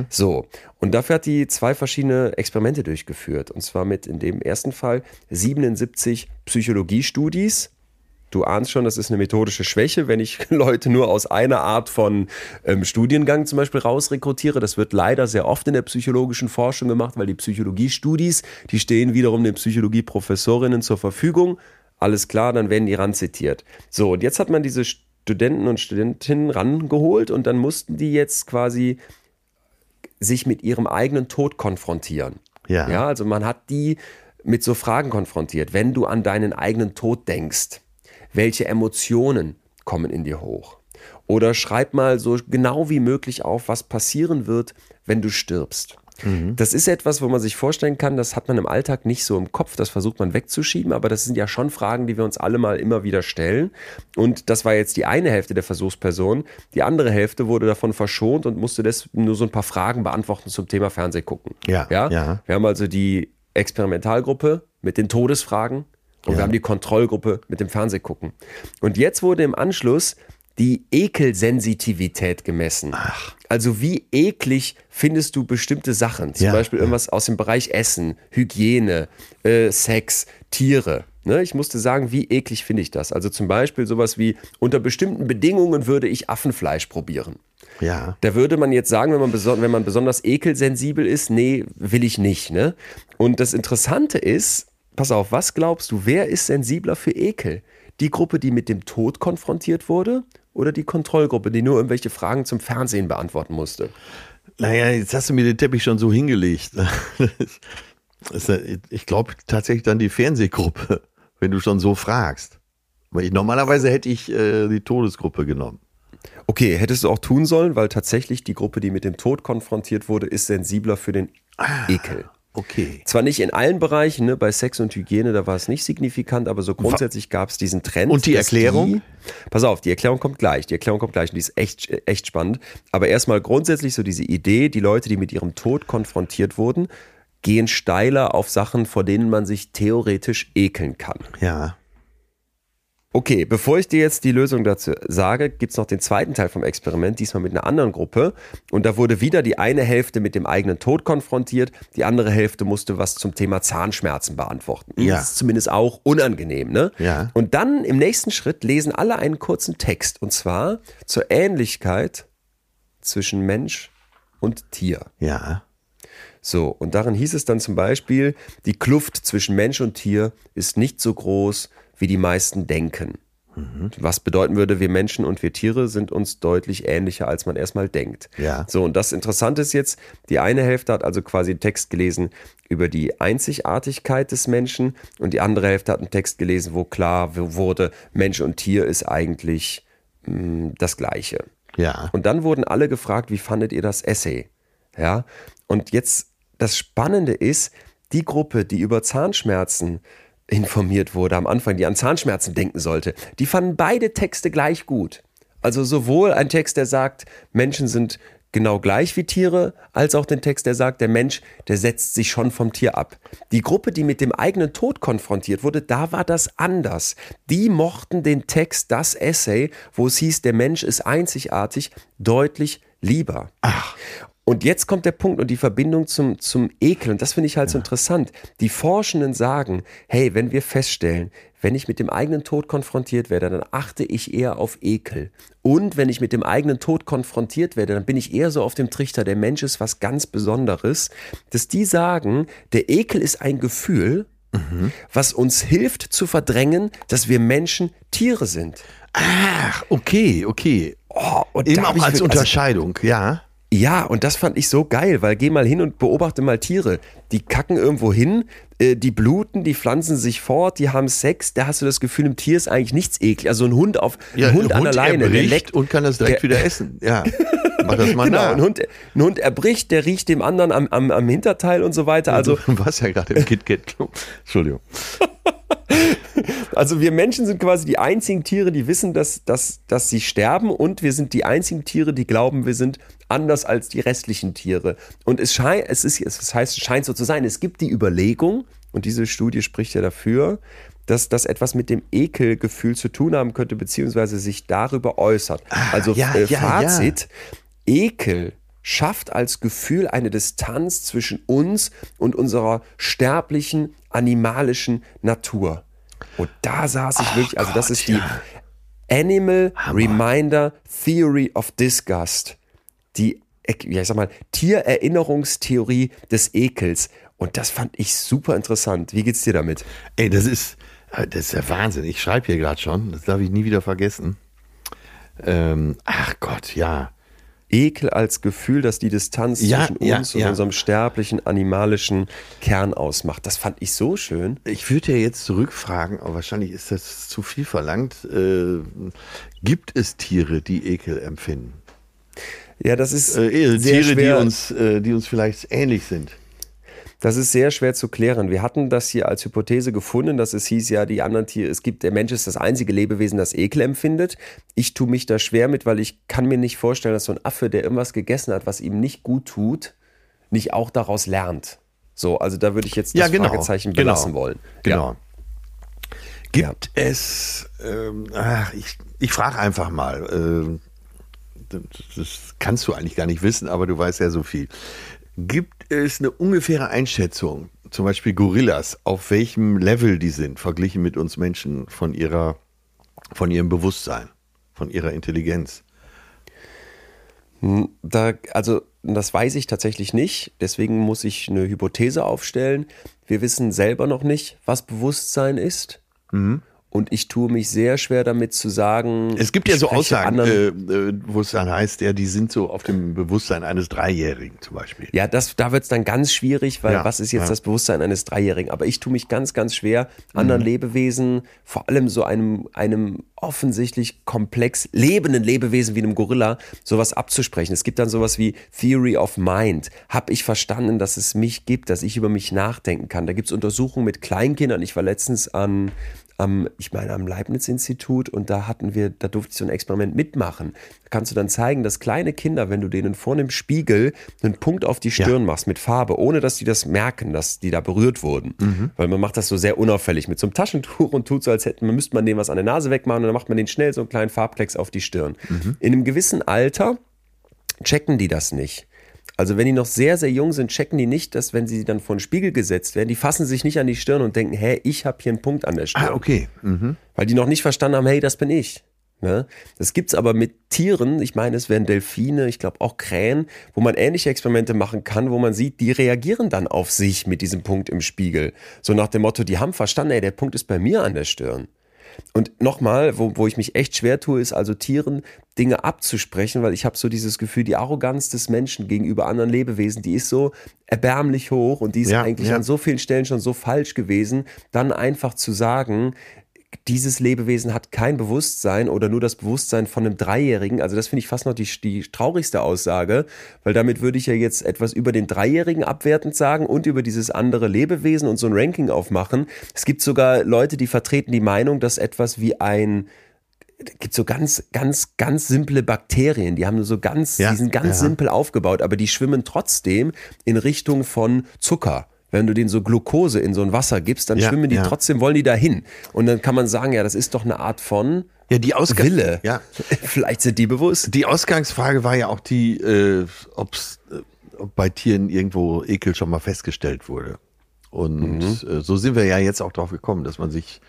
Speaker 1: So, und dafür hat die zwei verschiedene Experimente durchgeführt. Und zwar mit in dem ersten Fall 77 Psychologiestudis Du ahnst schon, das ist eine methodische Schwäche, wenn ich Leute nur aus einer Art von ähm, Studiengang zum Beispiel rausrekrutiere. Das wird leider sehr oft in der psychologischen Forschung gemacht, weil die Psychologiestudis, die stehen wiederum den Psychologieprofessorinnen zur Verfügung. Alles klar, dann werden die ranzitiert. So, und jetzt hat man diese Studenten und Studentinnen rangeholt und dann mussten die jetzt quasi sich mit ihrem eigenen Tod konfrontieren.
Speaker 2: Ja.
Speaker 1: Ja, also man hat die mit so Fragen konfrontiert. Wenn du an deinen eigenen Tod denkst, welche Emotionen kommen in dir hoch? Oder schreib mal so genau wie möglich auf, was passieren wird, wenn du stirbst. Das ist etwas, wo man sich vorstellen kann, das hat man im Alltag nicht so im Kopf, das versucht man wegzuschieben, aber das sind ja schon Fragen, die wir uns alle mal immer wieder stellen. Und das war jetzt die eine Hälfte der Versuchsperson. Die andere Hälfte wurde davon verschont und musste das nur so ein paar Fragen beantworten zum Thema Fernsehgucken.
Speaker 2: Ja,
Speaker 1: ja.
Speaker 2: ja.
Speaker 1: Wir haben also die Experimentalgruppe mit den Todesfragen und wir haben die Kontrollgruppe mit dem Fernsehgucken. Und jetzt wurde im Anschluss die Ekelsensitivität gemessen. Also wie eklig findest du bestimmte Sachen? Zum
Speaker 2: Ja,
Speaker 1: Beispiel irgendwas aus dem Bereich Essen, Hygiene, äh, Sex, Tiere. Ne? Ich musste sagen, wie eklig finde ich das? Also zum Beispiel sowas wie, unter bestimmten Bedingungen würde ich Affenfleisch probieren.
Speaker 2: Ja.
Speaker 1: Da würde man jetzt sagen, wenn man, wenn man besonders ekelsensibel ist, nee, will ich nicht. Ne? Und das Interessante ist, pass auf, was glaubst du, wer ist sensibler für Ekel? Die Gruppe, die mit dem Tod konfrontiert wurde oder die Kontrollgruppe, die nur irgendwelche Fragen zum Fernsehen beantworten musste?
Speaker 2: Naja, jetzt hast du mir den Teppich schon so hingelegt. Ist, ich glaube tatsächlich dann die Fernsehgruppe, wenn du schon so fragst. Ich, normalerweise hätte ich äh, die Todesgruppe genommen.
Speaker 1: Okay, hättest du auch tun sollen, weil tatsächlich die Gruppe, die mit dem Tod konfrontiert wurde, ist sensibler für den Ekel.
Speaker 2: Okay.
Speaker 1: Zwar nicht in allen Bereichen, ne? bei Sex und Hygiene, da war es nicht signifikant, aber so grundsätzlich gab es diesen Trend.
Speaker 2: Und die Erklärung?
Speaker 1: Die, pass auf, die Erklärung kommt gleich. Die Erklärung kommt gleich und die ist echt, echt spannend. Aber erstmal grundsätzlich so diese Idee, die Leute, die mit ihrem Tod konfrontiert wurden, gehen steiler auf Sachen, vor denen man sich theoretisch ekeln kann.
Speaker 2: Ja.
Speaker 1: Okay, bevor ich dir jetzt die Lösung dazu sage, gibt es noch den zweiten Teil vom Experiment, diesmal mit einer anderen Gruppe. Und da wurde wieder die eine Hälfte mit dem eigenen Tod konfrontiert, die andere Hälfte musste was zum Thema Zahnschmerzen beantworten.
Speaker 2: Ja.
Speaker 1: Das ist zumindest auch unangenehm, ne?
Speaker 2: Ja.
Speaker 1: Und dann im nächsten Schritt lesen alle einen kurzen Text. Und zwar zur Ähnlichkeit zwischen Mensch und Tier.
Speaker 2: Ja.
Speaker 1: So, und darin hieß es dann zum Beispiel, die Kluft zwischen Mensch und Tier ist nicht so groß, wie die meisten denken. Was bedeuten würde, wir Menschen und wir Tiere sind uns deutlich ähnlicher, als man erstmal denkt.
Speaker 2: Ja.
Speaker 1: So, und das Interessante ist jetzt, die eine Hälfte hat also quasi einen Text gelesen über die Einzigartigkeit des Menschen und die andere Hälfte hat einen Text gelesen, wo klar wurde, Mensch und Tier ist eigentlich mh, das Gleiche.
Speaker 2: Ja.
Speaker 1: Und dann wurden alle gefragt, wie fandet ihr das Essay? Ja. Und jetzt das Spannende ist, die Gruppe, die über Zahnschmerzen informiert wurde am Anfang, die an Zahnschmerzen denken sollte, die fanden beide Texte gleich gut. Also sowohl ein Text, der sagt, Menschen sind genau gleich wie Tiere, als auch den Text, der sagt, der Mensch, der setzt sich schon vom Tier ab. Die Gruppe, die mit dem eigenen Tod konfrontiert wurde, da war das anders. Die mochten den Text, das Essay, wo es hieß, der Mensch ist einzigartig, deutlich lieber. Ach. Und jetzt kommt der Punkt und die Verbindung zum, zum Ekel. Und das finde ich halt so interessant. Die Forschenden sagen, hey, wenn wir feststellen, wenn ich mit dem eigenen Tod konfrontiert werde, dann achte ich eher auf Ekel. Und wenn ich mit dem eigenen Tod konfrontiert werde, dann bin ich eher so auf dem Trichter, der Mensch ist was ganz Besonderes, dass die sagen, der Ekel ist ein Gefühl, was uns hilft zu verdrängen, dass wir Menschen Tiere sind.
Speaker 2: Ach, okay, okay.
Speaker 1: Oh, und
Speaker 2: Eben auch als
Speaker 1: also-
Speaker 2: Unterscheidung, ja.
Speaker 1: Ja, und das fand ich so geil, weil geh mal hin und beobachte mal Tiere. Die kacken irgendwo hin, äh, die bluten, die pflanzen sich fort, die haben Sex. Da hast du das Gefühl, im Tier ist eigentlich nichts eklig. Also ein Hund auf ein Hund, an der Leine, der leckt
Speaker 2: und kann das direkt
Speaker 1: der-
Speaker 2: wieder essen. Ja. Mach das mal
Speaker 1: Genau,
Speaker 2: nach.
Speaker 1: ein Hund, ein Hund erbricht, der riecht dem anderen am, am, am Hinterteil und so weiter. Also,
Speaker 2: du warst ja gerade im KitKat Club. Entschuldigung.
Speaker 1: also wir Menschen sind quasi die einzigen Tiere, die wissen, dass, dass, dass sie sterben und wir sind die einzigen Tiere, die glauben, wir sind anders als die restlichen Tiere. Und es scheint, es ist, es heißt, scheint so zu sein. Es gibt die Überlegung, und diese Studie spricht ja dafür, dass das etwas mit dem Ekelgefühl zu tun haben könnte, beziehungsweise sich darüber äußert. also
Speaker 2: ja,
Speaker 1: äh,
Speaker 2: ja,
Speaker 1: Fazit, Ekel schafft als Gefühl eine Distanz zwischen uns und unserer sterblichen, animalischen Natur. Und da saß ich wirklich, also das
Speaker 2: Gott,
Speaker 1: ist die
Speaker 2: ja.
Speaker 1: Animal Reminder Theory of Disgust. Die, ja, ich sag mal, Tiererinnerungstheorie des Ekels. Und das fand ich super interessant. Wie geht's dir damit?
Speaker 2: Ey, das ist, das ist der Wahnsinn. Ich schreibe hier gerade schon. Das darf ich nie wieder vergessen. Ähm, ach Gott, ja.
Speaker 1: Ekel als Gefühl, das die Distanz
Speaker 2: Ja,
Speaker 1: zwischen
Speaker 2: ja,
Speaker 1: uns und
Speaker 2: ja.
Speaker 1: unserem sterblichen, animalischen Kern ausmacht. Das fand ich so schön.
Speaker 2: Ich würde ja jetzt zurückfragen, aber wahrscheinlich ist das zu viel verlangt. Äh, gibt es Tiere, die Ekel empfinden?
Speaker 1: Ja, das ist
Speaker 2: Äh,
Speaker 1: sehr
Speaker 2: Tiere, die
Speaker 1: schwer.
Speaker 2: uns, äh, die uns vielleicht ähnlich sind.
Speaker 1: Das ist sehr schwer zu klären. Wir hatten das hier als Hypothese gefunden, dass es hieß ja, die anderen Tiere, es gibt, der Mensch ist das einzige Lebewesen, das Ekel empfindet. Ich tue mich da schwer mit, weil ich kann mir nicht vorstellen, dass so ein Affe, der irgendwas gegessen hat, was ihm nicht gut tut, nicht auch daraus lernt. So, also da würde ich jetzt das
Speaker 2: Ja, genau.
Speaker 1: Fragezeichen
Speaker 2: Genau.
Speaker 1: belassen wollen.
Speaker 2: Genau. Gibt es, ähm, ach, ich, ich frage einfach mal, ähm, das, kannst du eigentlich gar nicht wissen, aber du weißt ja so viel. Gibt es eine ungefähre Einschätzung, zum Beispiel Gorillas, auf welchem Level die sind, verglichen mit uns Menschen von ihrer, von ihrem Bewusstsein, von ihrer Intelligenz?
Speaker 1: Da, also, das weiß ich tatsächlich nicht. Deswegen muss ich eine Hypothese aufstellen. Wir wissen selber noch nicht, was Bewusstsein ist.
Speaker 2: Mhm.
Speaker 1: Und ich tue mich sehr schwer damit zu sagen.
Speaker 2: Es gibt ja so Aussagen, äh, äh, wo es dann heißt, ja, die sind so auf dem Bewusstsein eines Dreijährigen zum Beispiel.
Speaker 1: Ja, das, da wird es dann ganz schwierig, weil
Speaker 2: Ja,
Speaker 1: was ist jetzt
Speaker 2: ja.
Speaker 1: das Bewusstsein eines Dreijährigen? Aber ich tue mich ganz, ganz schwer,
Speaker 2: Mhm.
Speaker 1: anderen Lebewesen, vor allem so einem, einem offensichtlich komplex lebenden Lebewesen wie einem Gorilla, sowas abzusprechen. Es gibt dann sowas wie Theory of Mind. Hab ich verstanden, dass es mich gibt, dass ich über mich nachdenken kann? Da gibt es Untersuchungen mit Kleinkindern. Ich war letztens an am, ich meine, am Leibniz-Institut und da hatten wir, da durfte ich so ein Experiment mitmachen. Da kannst du dann zeigen, dass kleine Kinder, wenn du denen vor einem Spiegel einen Punkt auf die Stirn machst mit Farbe, ohne dass die das merken, dass die da berührt wurden. Weil man macht das so sehr unauffällig mit so einem Taschentuch und tut so, als hätte man, müsste man denen was an der Nase wegmachen und dann macht man den schnell so einen kleinen Farbklecks auf die Stirn. In einem gewissen Alter checken die das nicht. Also wenn die noch sehr, sehr jung sind, checken die nicht, dass wenn sie dann vor den Spiegel gesetzt werden, die fassen sich nicht an die Stirn und denken, hä, ich habe hier einen Punkt an der Stirn.
Speaker 2: Ah, okay. Mhm.
Speaker 1: Weil die noch nicht verstanden haben, hey, das bin ich. Ne? Das gibt's aber mit Tieren, ich meine, es wären Delfine, ich glaube auch Krähen, wo man ähnliche Experimente machen kann, wo man sieht, die reagieren dann auf sich mit diesem Punkt im Spiegel. So nach dem Motto, die haben verstanden, ey, der Punkt ist bei mir an der Stirn. Und nochmal, wo, wo ich mich echt schwer tue, ist also Tieren Dinge abzusprechen, weil ich habe so dieses Gefühl, die Arroganz des Menschen gegenüber anderen Lebewesen, die ist so erbärmlich hoch und die ist
Speaker 2: Ja,
Speaker 1: eigentlich
Speaker 2: ja.
Speaker 1: an so vielen Stellen schon so falsch gewesen, dann einfach zu sagen, dieses Lebewesen hat kein Bewusstsein oder nur das Bewusstsein von einem Dreijährigen. Also das finde ich fast noch die, die traurigste Aussage, weil damit würde ich ja jetzt etwas über den Dreijährigen abwertend sagen und über dieses andere Lebewesen und so ein Ranking aufmachen. Es gibt sogar Leute, die vertreten die Meinung, dass etwas wie ein gibt so ganz, ganz, ganz simple Bakterien. Die haben nur so ganz,
Speaker 2: Ja,
Speaker 1: die sind ganz
Speaker 2: ja.
Speaker 1: simpel aufgebaut, aber die schwimmen trotzdem in Richtung von Zucker. Wenn du denen so Glucose in so ein Wasser gibst, dann
Speaker 2: Ja,
Speaker 1: schwimmen die
Speaker 2: ja.
Speaker 1: trotzdem, wollen die dahin. Und dann kann man sagen, ja, das ist doch eine Art von
Speaker 2: Ja, die Ausgang
Speaker 1: Wille.
Speaker 2: Ja.
Speaker 1: Vielleicht sind die bewusst.
Speaker 2: Die Ausgangsfrage war ja auch die, äh, ob's, äh, ob bei Tieren irgendwo Ekel schon mal festgestellt wurde. Und äh, so sind wir ja jetzt auch drauf gekommen, dass man sich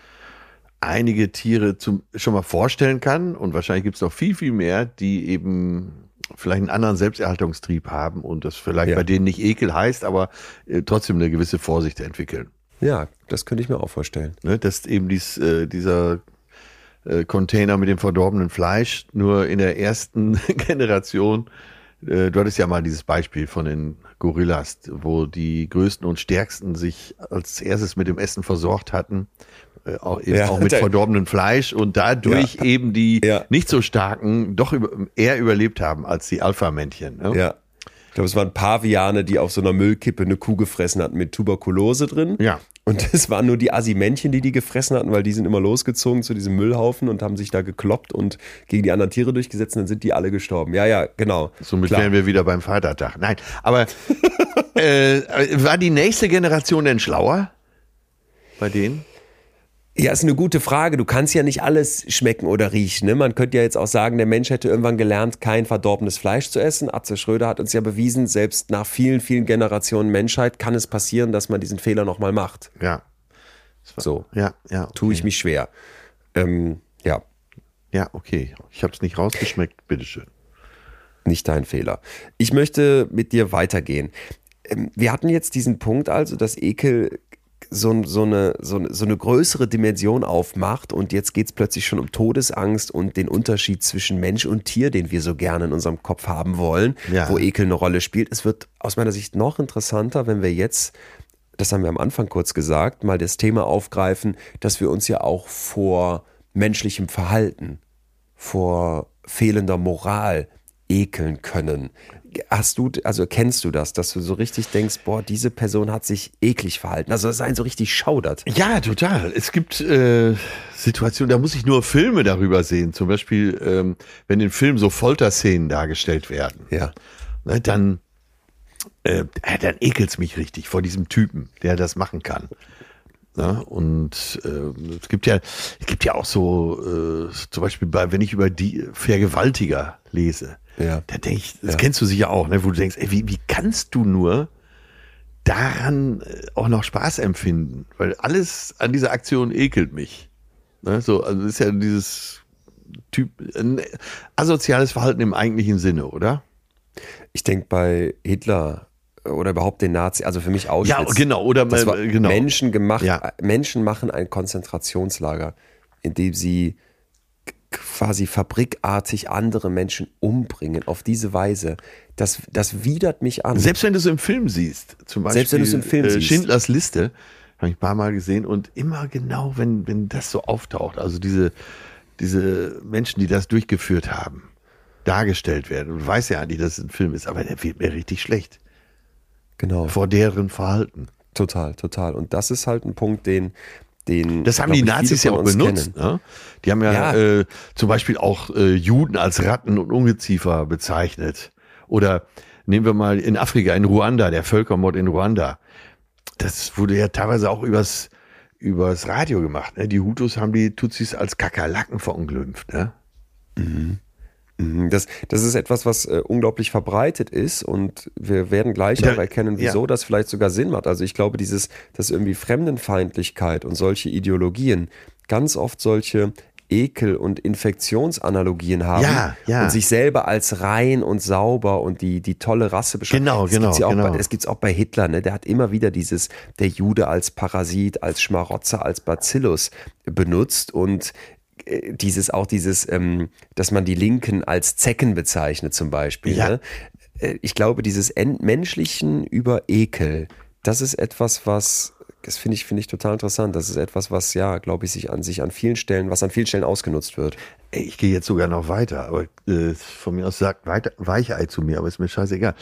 Speaker 2: einige Tiere zum, schon mal vorstellen kann. Und wahrscheinlich gibt es noch viel, viel mehr, die eben vielleicht einen anderen Selbsterhaltungstrieb haben und das vielleicht
Speaker 1: Ja.
Speaker 2: bei denen nicht Ekel heißt, aber äh, trotzdem eine gewisse Vorsicht entwickeln.
Speaker 1: Ja, das könnte ich mir auch vorstellen.
Speaker 2: Ne? Dass eben dies, äh, dieser äh, Container mit dem verdorbenen Fleisch nur in der ersten Generation, äh, du hattest ja mal dieses Beispiel von den Gorillas, wo die größten und stärksten sich als erstes mit dem Essen versorgt hatten, äh, auch, eben
Speaker 1: Ja,
Speaker 2: auch mit verdorbenem Fleisch und dadurch
Speaker 1: Ja.
Speaker 2: eben die
Speaker 1: Ja.
Speaker 2: nicht so starken doch über, eher überlebt haben als die Alpha-Männchen. Ne?
Speaker 1: Ja. Ich glaube, es waren Paviane, die auf so einer Müllkippe eine Kuh gefressen hatten mit Tuberkulose drin.
Speaker 2: Ja.
Speaker 1: Und es waren nur die Assi-Männchen, die die gefressen hatten, weil die sind immer losgezogen zu diesem Müllhaufen und haben sich da gekloppt und gegen die anderen Tiere durchgesetzt und dann sind die alle gestorben. Ja, ja, genau.
Speaker 2: Somit
Speaker 1: Klar.
Speaker 2: wären wir wieder beim Vatertag. Nein, aber äh, war die nächste Generation denn schlauer bei denen?
Speaker 1: Ja, ist eine gute Frage. Du kannst ja nicht alles schmecken oder riechen. Ne? Man könnte ja jetzt auch sagen, der Mensch hätte irgendwann gelernt, kein verdorbenes Fleisch zu essen. Atze Schröder hat uns ja bewiesen, selbst nach vielen, vielen Generationen Menschheit kann es passieren, dass man diesen Fehler nochmal macht.
Speaker 2: Ja.
Speaker 1: So,
Speaker 2: Ja, ja. Okay.
Speaker 1: tue ich mich schwer. Ähm, ja,
Speaker 2: Ja, okay. Ich habe es nicht rausgeschmeckt. Bitteschön.
Speaker 1: nicht dein Fehler. Ich möchte mit dir weitergehen. Ähm, Wir hatten jetzt diesen Punkt also, dass Ekel so, so, eine, so, so eine größere Dimension aufmacht und jetzt geht es plötzlich schon um Todesangst und den Unterschied zwischen Mensch und Tier, den wir so gerne in unserem Kopf haben wollen,
Speaker 2: Ja.
Speaker 1: wo Ekel eine Rolle spielt. Es wird aus meiner Sicht noch interessanter, wenn wir jetzt, das haben wir am Anfang kurz gesagt, mal das Thema aufgreifen, dass wir uns ja auch vor menschlichem Verhalten vor fehlender Moral ekeln können. Hast du, also kennst du das, dass du so richtig denkst, boah, diese Person hat sich eklig verhalten, also dass einen so richtig schaudert.
Speaker 2: Ja, total. Es gibt äh, Situationen, da muss ich nur Filme darüber sehen. Zum Beispiel, ähm, wenn in Filmen so Folterszenen dargestellt werden.
Speaker 1: Ja.
Speaker 2: Ne, dann, äh, dann ekelt's mich richtig vor diesem Typen, der das machen kann. Ne? Und äh, es gibt ja, es gibt ja auch so, äh, zum Beispiel bei, wenn ich über die Vergewaltiger lese,
Speaker 1: Ja.
Speaker 2: da denke ich, das
Speaker 1: Ja.
Speaker 2: kennst du sicher auch, ne, wo du denkst, ey, wie, wie kannst du nur daran äh, auch noch Spaß empfinden? Weil alles an dieser Aktion ekelt mich. Ne? So, also das ist ja dieses Typ, ein asoziales Verhalten im eigentlichen Sinne, oder?
Speaker 1: Ich denke bei Hitler oder überhaupt den Nazi, also für mich Auschwitz.
Speaker 2: Ja, genau, oder
Speaker 1: das war
Speaker 2: genau.
Speaker 1: Menschen gemacht,
Speaker 2: Ja.
Speaker 1: Menschen machen ein Konzentrationslager, in dem sie quasi fabrikartig andere Menschen umbringen auf diese Weise. Das, das widert mich an.
Speaker 2: Selbst wenn du es im Film siehst, zum Beispiel
Speaker 1: Selbst wenn du es im Film
Speaker 2: äh,
Speaker 1: siehst.
Speaker 2: Schindlers Liste, habe ich ein paar Mal gesehen und immer genau, wenn, wenn das so auftaucht, also diese, diese Menschen, die das durchgeführt haben, dargestellt werden. Und du weißt ja eigentlich, dass es ein Film ist, aber der wird mir richtig schlecht
Speaker 1: genau.
Speaker 2: vor deren Verhalten.
Speaker 1: Total, total. Und das ist halt ein Punkt, den, den
Speaker 2: Das haben die Nazis ja auch benutzt. Ne? Die haben ja,
Speaker 1: Ja.
Speaker 2: Äh, zum Beispiel auch äh, Juden als Ratten und Ungeziefer bezeichnet. Oder nehmen wir mal in Afrika, in Ruanda, der Völkermord in Ruanda. Das wurde ja teilweise auch übers, übers Radio gemacht. Ne? Die Hutus haben die Tutsis als Kakerlaken verunglimpft. Ne?
Speaker 1: Mhm, Das, das ist etwas, was äh, unglaublich verbreitet ist und wir werden gleich auch erkennen,
Speaker 2: ja.
Speaker 1: wieso das vielleicht sogar Sinn macht. Also ich glaube, dieses, dass irgendwie Fremdenfeindlichkeit und solche Ideologien ganz oft solche Ekel- und Infektionsanalogien haben
Speaker 2: Ja, ja.
Speaker 1: und sich selber als rein und sauber und die, die tolle Rasse beschreiben.
Speaker 2: Genau,
Speaker 1: das
Speaker 2: genau,
Speaker 1: Gibt's ja auch
Speaker 2: genau.
Speaker 1: Bei, das gibt's auch bei Hitler, ne? Der hat immer wieder dieses, der Jude als Parasit, als Schmarotzer, als Bacillus benutzt und dieses auch dieses, ähm, dass man die Linken als Zecken bezeichnet zum Beispiel.
Speaker 2: Ja.
Speaker 1: Ne? Äh, Ich glaube, dieses Entmenschlichen über Ekel, das ist etwas, was das finde ich, finde ich total interessant. Das ist etwas, was ja, glaube ich, sich an sich an vielen Stellen, was an vielen Stellen ausgenutzt wird.
Speaker 2: Ich gehe jetzt sogar noch weiter, aber äh, von mir aus sagt weiter, Weichei zu mir, aber ist mir scheißegal.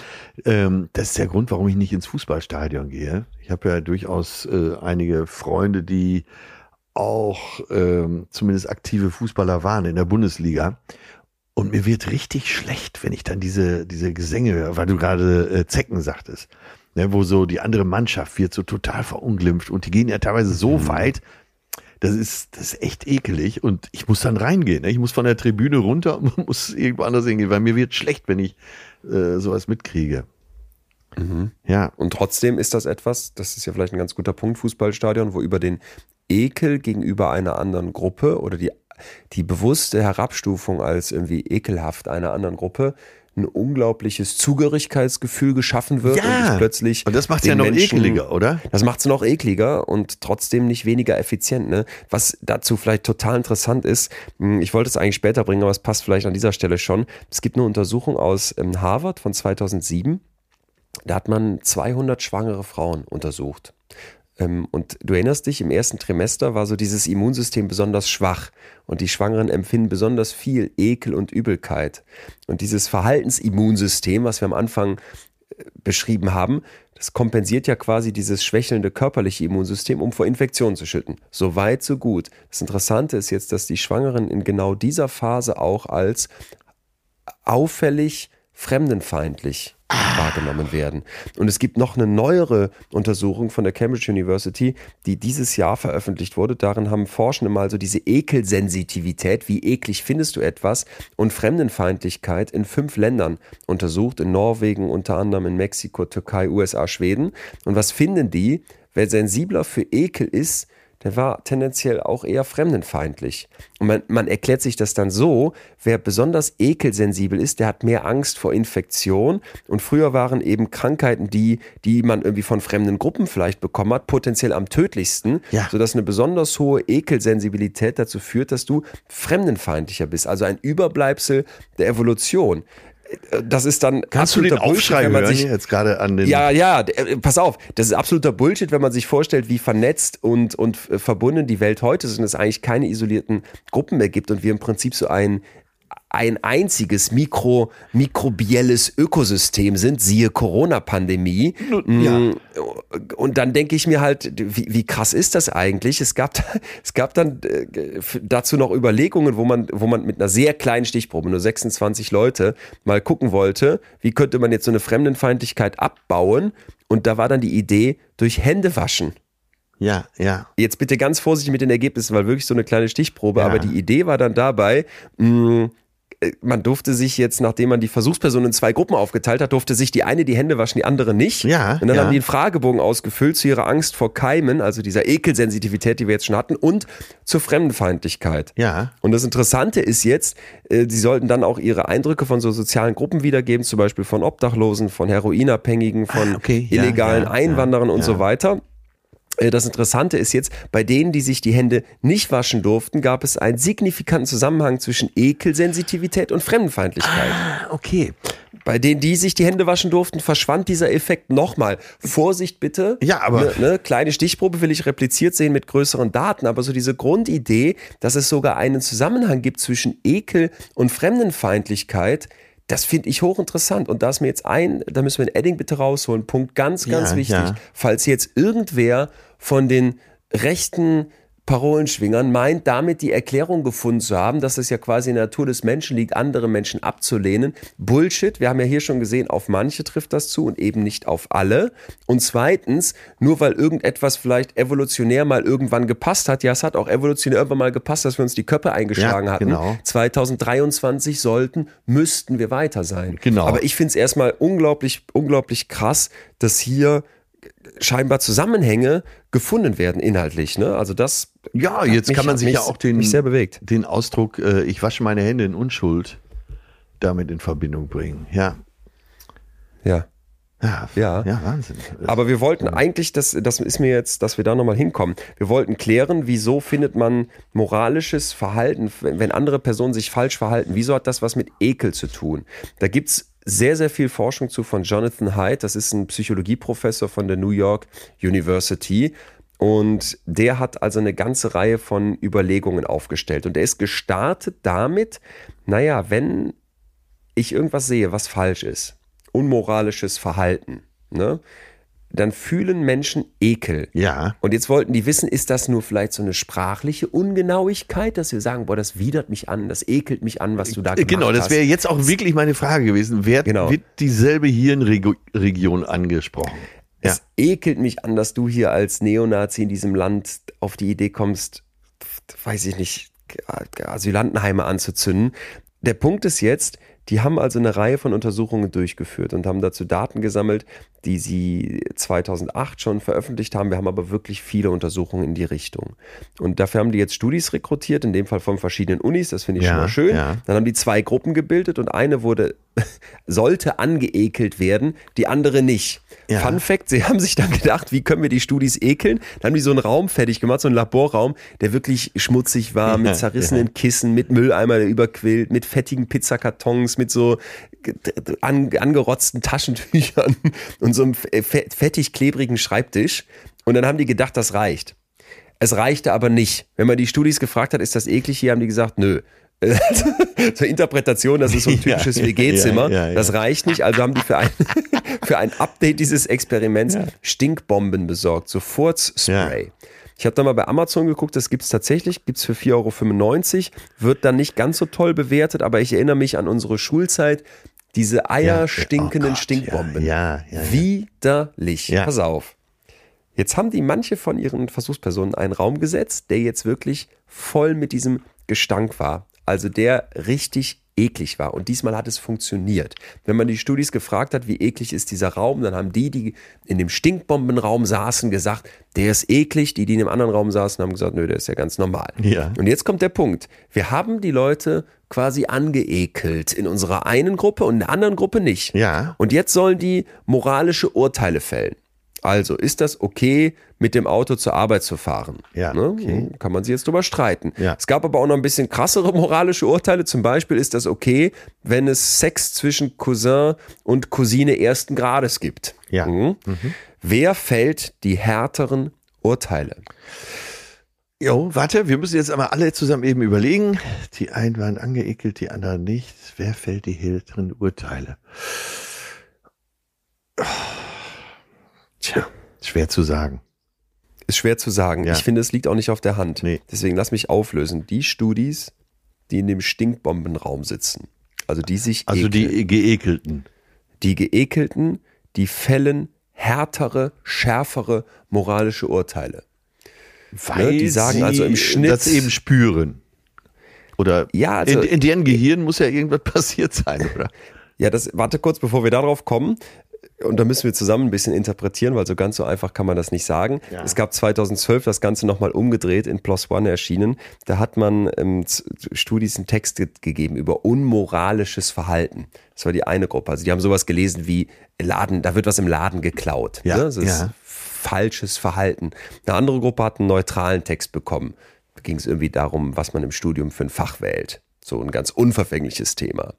Speaker 2: Ähm, das ist der Grund, warum ich nicht ins Fußballstadion gehe. Ich habe ja durchaus äh, einige Freunde, die auch ähm, zumindest aktive Fußballer waren in der Bundesliga. Und mir wird richtig schlecht, wenn ich dann diese, diese Gesänge höre, weil du gerade äh, Zecken sagtest. Ne, wo so die andere Mannschaft wird so total verunglimpft und die gehen ja teilweise so weit, das ist, das ist echt ekelig und ich muss dann reingehen. Ne? Ich muss von der Tribüne runter und muss irgendwo anders hingehen, weil mir wird schlecht, wenn ich äh, sowas mitkriege. Ja,
Speaker 1: Und trotzdem ist das etwas, das ist ja vielleicht ein ganz guter Punkt, Fußballstadion, wo über den Ekel gegenüber einer anderen Gruppe oder die, die bewusste Herabstufung als irgendwie ekelhaft einer anderen Gruppe ein unglaubliches Zugehörigkeitsgefühl geschaffen wird und ich plötzlich
Speaker 2: und das macht es ja noch
Speaker 1: Menschen-
Speaker 2: ekeliger, oder?
Speaker 1: Das macht es noch ekliger und trotzdem nicht weniger effizient. Ne? Was dazu vielleicht total interessant ist, mh, ich wollte es eigentlich später bringen, aber es passt vielleicht an dieser Stelle schon. Es gibt eine Untersuchung aus ähm, Harvard von 2007. Da hat man 200 schwangere Frauen untersucht. Ähm, Und du erinnerst dich, im ersten Trimester war so dieses Immunsystem besonders schwach und die Schwangeren empfinden besonders viel Ekel und Übelkeit. Und dieses Verhaltensimmunsystem, was wir am Anfang äh, beschrieben haben, das kompensiert ja quasi dieses schwächelnde körperliche Immunsystem, um vor Infektionen zu schütten. So weit, so gut. Das Interessante ist jetzt, dass die Schwangeren in genau dieser Phase auch als auffällig fremdenfeindlich wahrgenommen werden. Und es gibt noch eine neuere Untersuchung von der Cambridge University, die dieses Jahr veröffentlicht wurde. Darin haben Forschende mal so diese Ekelsensitivität, wie eklig findest du etwas, und Fremdenfeindlichkeit in fünf Ländern untersucht, in Norwegen, unter anderem in Mexiko, Türkei, USA, Schweden. Und was finden die? Wer sensibler für Ekel ist, der war tendenziell auch eher fremdenfeindlich. Und man, man erklärt sich das dann so, wer besonders ekelsensibel ist, der hat mehr Angst vor Infektion. Und früher waren eben Krankheiten, die, die man irgendwie von fremden Gruppen vielleicht bekommen hat, potenziell am tödlichsten,
Speaker 2: Ja.
Speaker 1: sodass eine besonders hohe Ekelsensibilität dazu führt, dass du fremdenfeindlicher bist. Also ein Überbleibsel der Evolution. Das ist dann
Speaker 2: Kannst du den
Speaker 1: absoluter Bullshit,
Speaker 2: Aufschrei
Speaker 1: wenn man sich
Speaker 2: jetzt gerade an den...
Speaker 1: ja, ja, äh, pass auf, das ist absoluter Bullshit, wenn man sich vorstellt, wie vernetzt und, und äh, verbunden die Welt heute ist und es eigentlich keine isolierten Gruppen mehr gibt und wir im Prinzip so ein, ein einziges Mikro, mikrobielles Ökosystem sind, siehe Corona-Pandemie.
Speaker 2: ja.
Speaker 1: Mm, Und dann denke ich mir halt, wie, wie krass ist das eigentlich? Es gab, es gab dann äh, dazu noch Überlegungen, wo man, wo man mit einer sehr kleinen Stichprobe, nur 26 Leute, mal gucken wollte, wie könnte man jetzt so eine Fremdenfeindlichkeit abbauen? Und da war dann die Idee, durch Hände waschen.
Speaker 2: Ja, ja.
Speaker 1: Jetzt bitte ganz vorsichtig mit den Ergebnissen, weil wirklich so eine kleine Stichprobe.
Speaker 2: Ja.
Speaker 1: Aber die Idee war dann dabei, mh, äh, man durfte sich jetzt, nachdem man die Versuchspersonen in zwei Gruppen aufgeteilt hat, durfte sich die eine die Hände waschen, die andere nicht.
Speaker 2: Ja,
Speaker 1: Und dann
Speaker 2: ja.
Speaker 1: haben die einen Fragebogen ausgefüllt zu ihrer Angst vor Keimen, also dieser Ekelsensitivität, die wir jetzt schon hatten, und zur Fremdenfeindlichkeit.
Speaker 2: Ja.
Speaker 1: Und das Interessante ist jetzt, äh, sie sollten dann auch ihre Eindrücke von so sozialen Gruppen wiedergeben, zum Beispiel von Obdachlosen, von Heroinabhängigen, von
Speaker 2: Ah, okay.
Speaker 1: Illegalen
Speaker 2: ja,
Speaker 1: Einwanderern und so weiter. Äh, Das Interessante ist jetzt, bei denen, die sich die Hände nicht waschen durften, gab es einen signifikanten Zusammenhang zwischen Ekelsensitivität und Fremdenfeindlichkeit.
Speaker 2: Ah, okay.
Speaker 1: Bei denen, die sich die Hände waschen durften, verschwand dieser Effekt nochmal. Vorsicht bitte.
Speaker 2: Ja, aber-
Speaker 1: Ne, ne, kleine Stichprobe will ich repliziert sehen mit größeren Daten, aber so diese Grundidee, dass es sogar einen Zusammenhang gibt zwischen Ekel und Fremdenfeindlichkeit, das finde ich hochinteressant. Und da ist mir jetzt ein, da müssen wir ein Edding bitte rausholen. Punkt ganz, ganz
Speaker 2: Ja,
Speaker 1: wichtig.
Speaker 2: ja.
Speaker 1: Falls jetzt irgendwer von den rechten Parolenschwingern meint, damit die Erklärung gefunden zu haben, dass es ja quasi in der Natur des Menschen liegt, andere Menschen abzulehnen. Bullshit. Wir haben ja hier schon gesehen, auf manche trifft das zu und eben nicht auf alle. Und zweitens, nur weil irgendetwas vielleicht evolutionär mal irgendwann gepasst hat, ja, es hat auch evolutionär irgendwann mal gepasst, dass wir uns die Köpfe eingeschlagen
Speaker 2: Ja,
Speaker 1: hatten.
Speaker 2: genau.
Speaker 1: 2023 sollten, müssten wir weiter sein.
Speaker 2: Genau.
Speaker 1: Aber ich finde es erstmal unglaublich, unglaublich krass, dass hier scheinbar Zusammenhänge gefunden werden inhaltlich. Ne? Also das
Speaker 2: Ja, jetzt
Speaker 1: mich-
Speaker 2: kann man sich
Speaker 1: mich,
Speaker 2: ja auch den,
Speaker 1: mich sehr bewegt.
Speaker 2: den Ausdruck, äh, ich wasche meine Hände in Unschuld, damit in Verbindung bringen. Ja.
Speaker 1: Ja.
Speaker 2: Ja,
Speaker 1: Ja.
Speaker 2: ja Wahnsinn.
Speaker 1: Aber wir wollten eigentlich, das, das ist mir jetzt, dass wir da nochmal hinkommen. Wir wollten klären, wieso findet man moralisches Verhalten, wenn wenn andere Personen sich falsch verhalten, wieso hat das was mit Ekel zu tun? Da gibt's sehr, sehr viel Forschung zu von Jonathan Haidt. Das ist ein Psychologieprofessor von der New York University. Und der hat also eine ganze Reihe von Überlegungen aufgestellt. Und er ist gestartet damit, naja, wenn ich irgendwas sehe, was falsch ist, unmoralisches Verhalten, ne, dann fühlen Menschen Ekel.
Speaker 2: Ja.
Speaker 1: Und jetzt wollten die wissen, ist das nur vielleicht so eine sprachliche Ungenauigkeit, dass wir sagen, boah, das widert mich an, das ekelt mich an, was du da gemacht
Speaker 2: Genau, das
Speaker 1: hast.
Speaker 2: wäre jetzt auch wirklich meine Frage gewesen. Wer
Speaker 1: Genau.
Speaker 2: wird dieselbe Hirnregion angesprochen? Ja.
Speaker 1: Es ekelt mich an, dass du hier als Neonazi in diesem Land auf die Idee kommst, weiß ich nicht, Asylantenheime anzuzünden. Der Punkt ist jetzt, die haben also eine Reihe von Untersuchungen durchgeführt und haben dazu Daten gesammelt, die sie 2008 schon veröffentlicht haben. Wir haben aber wirklich viele Untersuchungen in die Richtung. Und dafür haben die jetzt Studis rekrutiert, in dem Fall von verschiedenen Unis, das finde ich
Speaker 2: Ja,
Speaker 1: schon mal schön.
Speaker 2: ja.
Speaker 1: Dann haben die zwei Gruppen gebildet und eine wurde, sollte angeekelt werden, die andere nicht.
Speaker 2: Ja.
Speaker 1: Fun Fact, sie haben sich dann gedacht, wie können wir die Studis ekeln? Dann haben die so einen Raum fertig gemacht, so einen Laborraum, der wirklich schmutzig war, mit zerrissenen Kissen, mit Mülleimer, der überquillt, mit fettigen Pizzakartons, mit so an, angerotzten Taschentüchern und so einem fe- fettig klebrigen Schreibtisch. Und dann haben die gedacht, das reicht. Es reichte aber nicht. Wenn man die Studis gefragt hat, ist das eklig hier, haben die gesagt, nö. Zur Interpretation, das ist so ein typisches
Speaker 2: ja,
Speaker 1: WG-Zimmer.
Speaker 2: ja, ja.
Speaker 1: Das reicht nicht. Also haben die für ein, für ein Update dieses Experiments Stinkbomben besorgt, so Furzspray. Ich habe da mal bei Amazon geguckt, das gibt's tatsächlich, gibt's für 4,95 Euro, wird dann nicht ganz so toll bewertet, aber ich erinnere mich an unsere Schulzeit, diese eierstinkenden
Speaker 2: Oh Gott,
Speaker 1: Stinkbomben.
Speaker 2: Ja, ja.
Speaker 1: Widerlich. Pass auf. Jetzt haben die manche von ihren Versuchspersonen einen Raum gesetzt, der jetzt wirklich voll mit diesem Gestank war. Also der richtig eklig war. Und diesmal hat es funktioniert. Wenn man die Studis gefragt hat, wie eklig ist dieser Raum, dann haben die, die in dem Stinkbombenraum saßen, gesagt, der ist eklig. Die, die in dem anderen Raum saßen, haben gesagt, nö, der ist ja ganz normal.
Speaker 2: Ja.
Speaker 1: Und jetzt kommt der Punkt. Wir haben die Leute quasi angeekelt in unserer einen Gruppe und in der anderen Gruppe nicht.
Speaker 2: Ja.
Speaker 1: Und jetzt sollen die moralische Urteile fällen. Also, ist das okay, mit dem Auto zur Arbeit zu fahren?
Speaker 2: Ja,
Speaker 1: Ne?
Speaker 2: okay.
Speaker 1: Kann man sich jetzt drüber streiten.
Speaker 2: Ja.
Speaker 1: Es gab aber auch noch ein bisschen krassere moralische Urteile. Zum Beispiel ist das okay, wenn es Sex zwischen Cousin und Cousine ersten Grades gibt.
Speaker 2: Ja.
Speaker 1: Mhm. Wer fällt die härteren Urteile?
Speaker 2: Jo, warte, wir müssen jetzt aber alle zusammen eben überlegen. Die einen waren angeekelt, die anderen nicht. Wer fällt die härteren Urteile? Tja, schwer zu sagen.
Speaker 1: Ist schwer zu sagen.
Speaker 2: Ja.
Speaker 1: Ich finde, es liegt auch nicht auf der Hand.
Speaker 2: Nee.
Speaker 1: Deswegen lass mich auflösen. Die Studis, die in dem Stinkbombenraum sitzen, also die sich
Speaker 2: Also
Speaker 1: ekeln,
Speaker 2: die Geekelten.
Speaker 1: die Geekelten, die fällen härtere, schärfere moralische Urteile.
Speaker 2: Weil
Speaker 1: die sagen
Speaker 2: sie
Speaker 1: also im Schnitt-
Speaker 2: das eben spüren. Oder
Speaker 1: Ja, also-
Speaker 2: in, in deren Gehirn muss ja irgendwas passiert sein, oder?
Speaker 1: Ja, das, warte kurz, bevor wir darauf kommen. Und da müssen wir zusammen ein bisschen interpretieren, weil so ganz so einfach kann man das nicht sagen.
Speaker 2: Ja.
Speaker 1: Es gab 2012 das Ganze nochmal umgedreht, in Plus One erschienen. Da hat man ähm, Studis einen Text ge gegeben über unmoralisches Verhalten. Das war die eine Gruppe. Also die haben sowas gelesen wie Laden, da wird was im Laden geklaut.
Speaker 2: Ja,
Speaker 1: ne? Das ist
Speaker 2: ja.
Speaker 1: falsches Verhalten. Eine andere Gruppe hat einen neutralen Text bekommen. Da ging es irgendwie darum, was man im Studium für ein Fach wählt. So ein ganz unverfängliches Thema.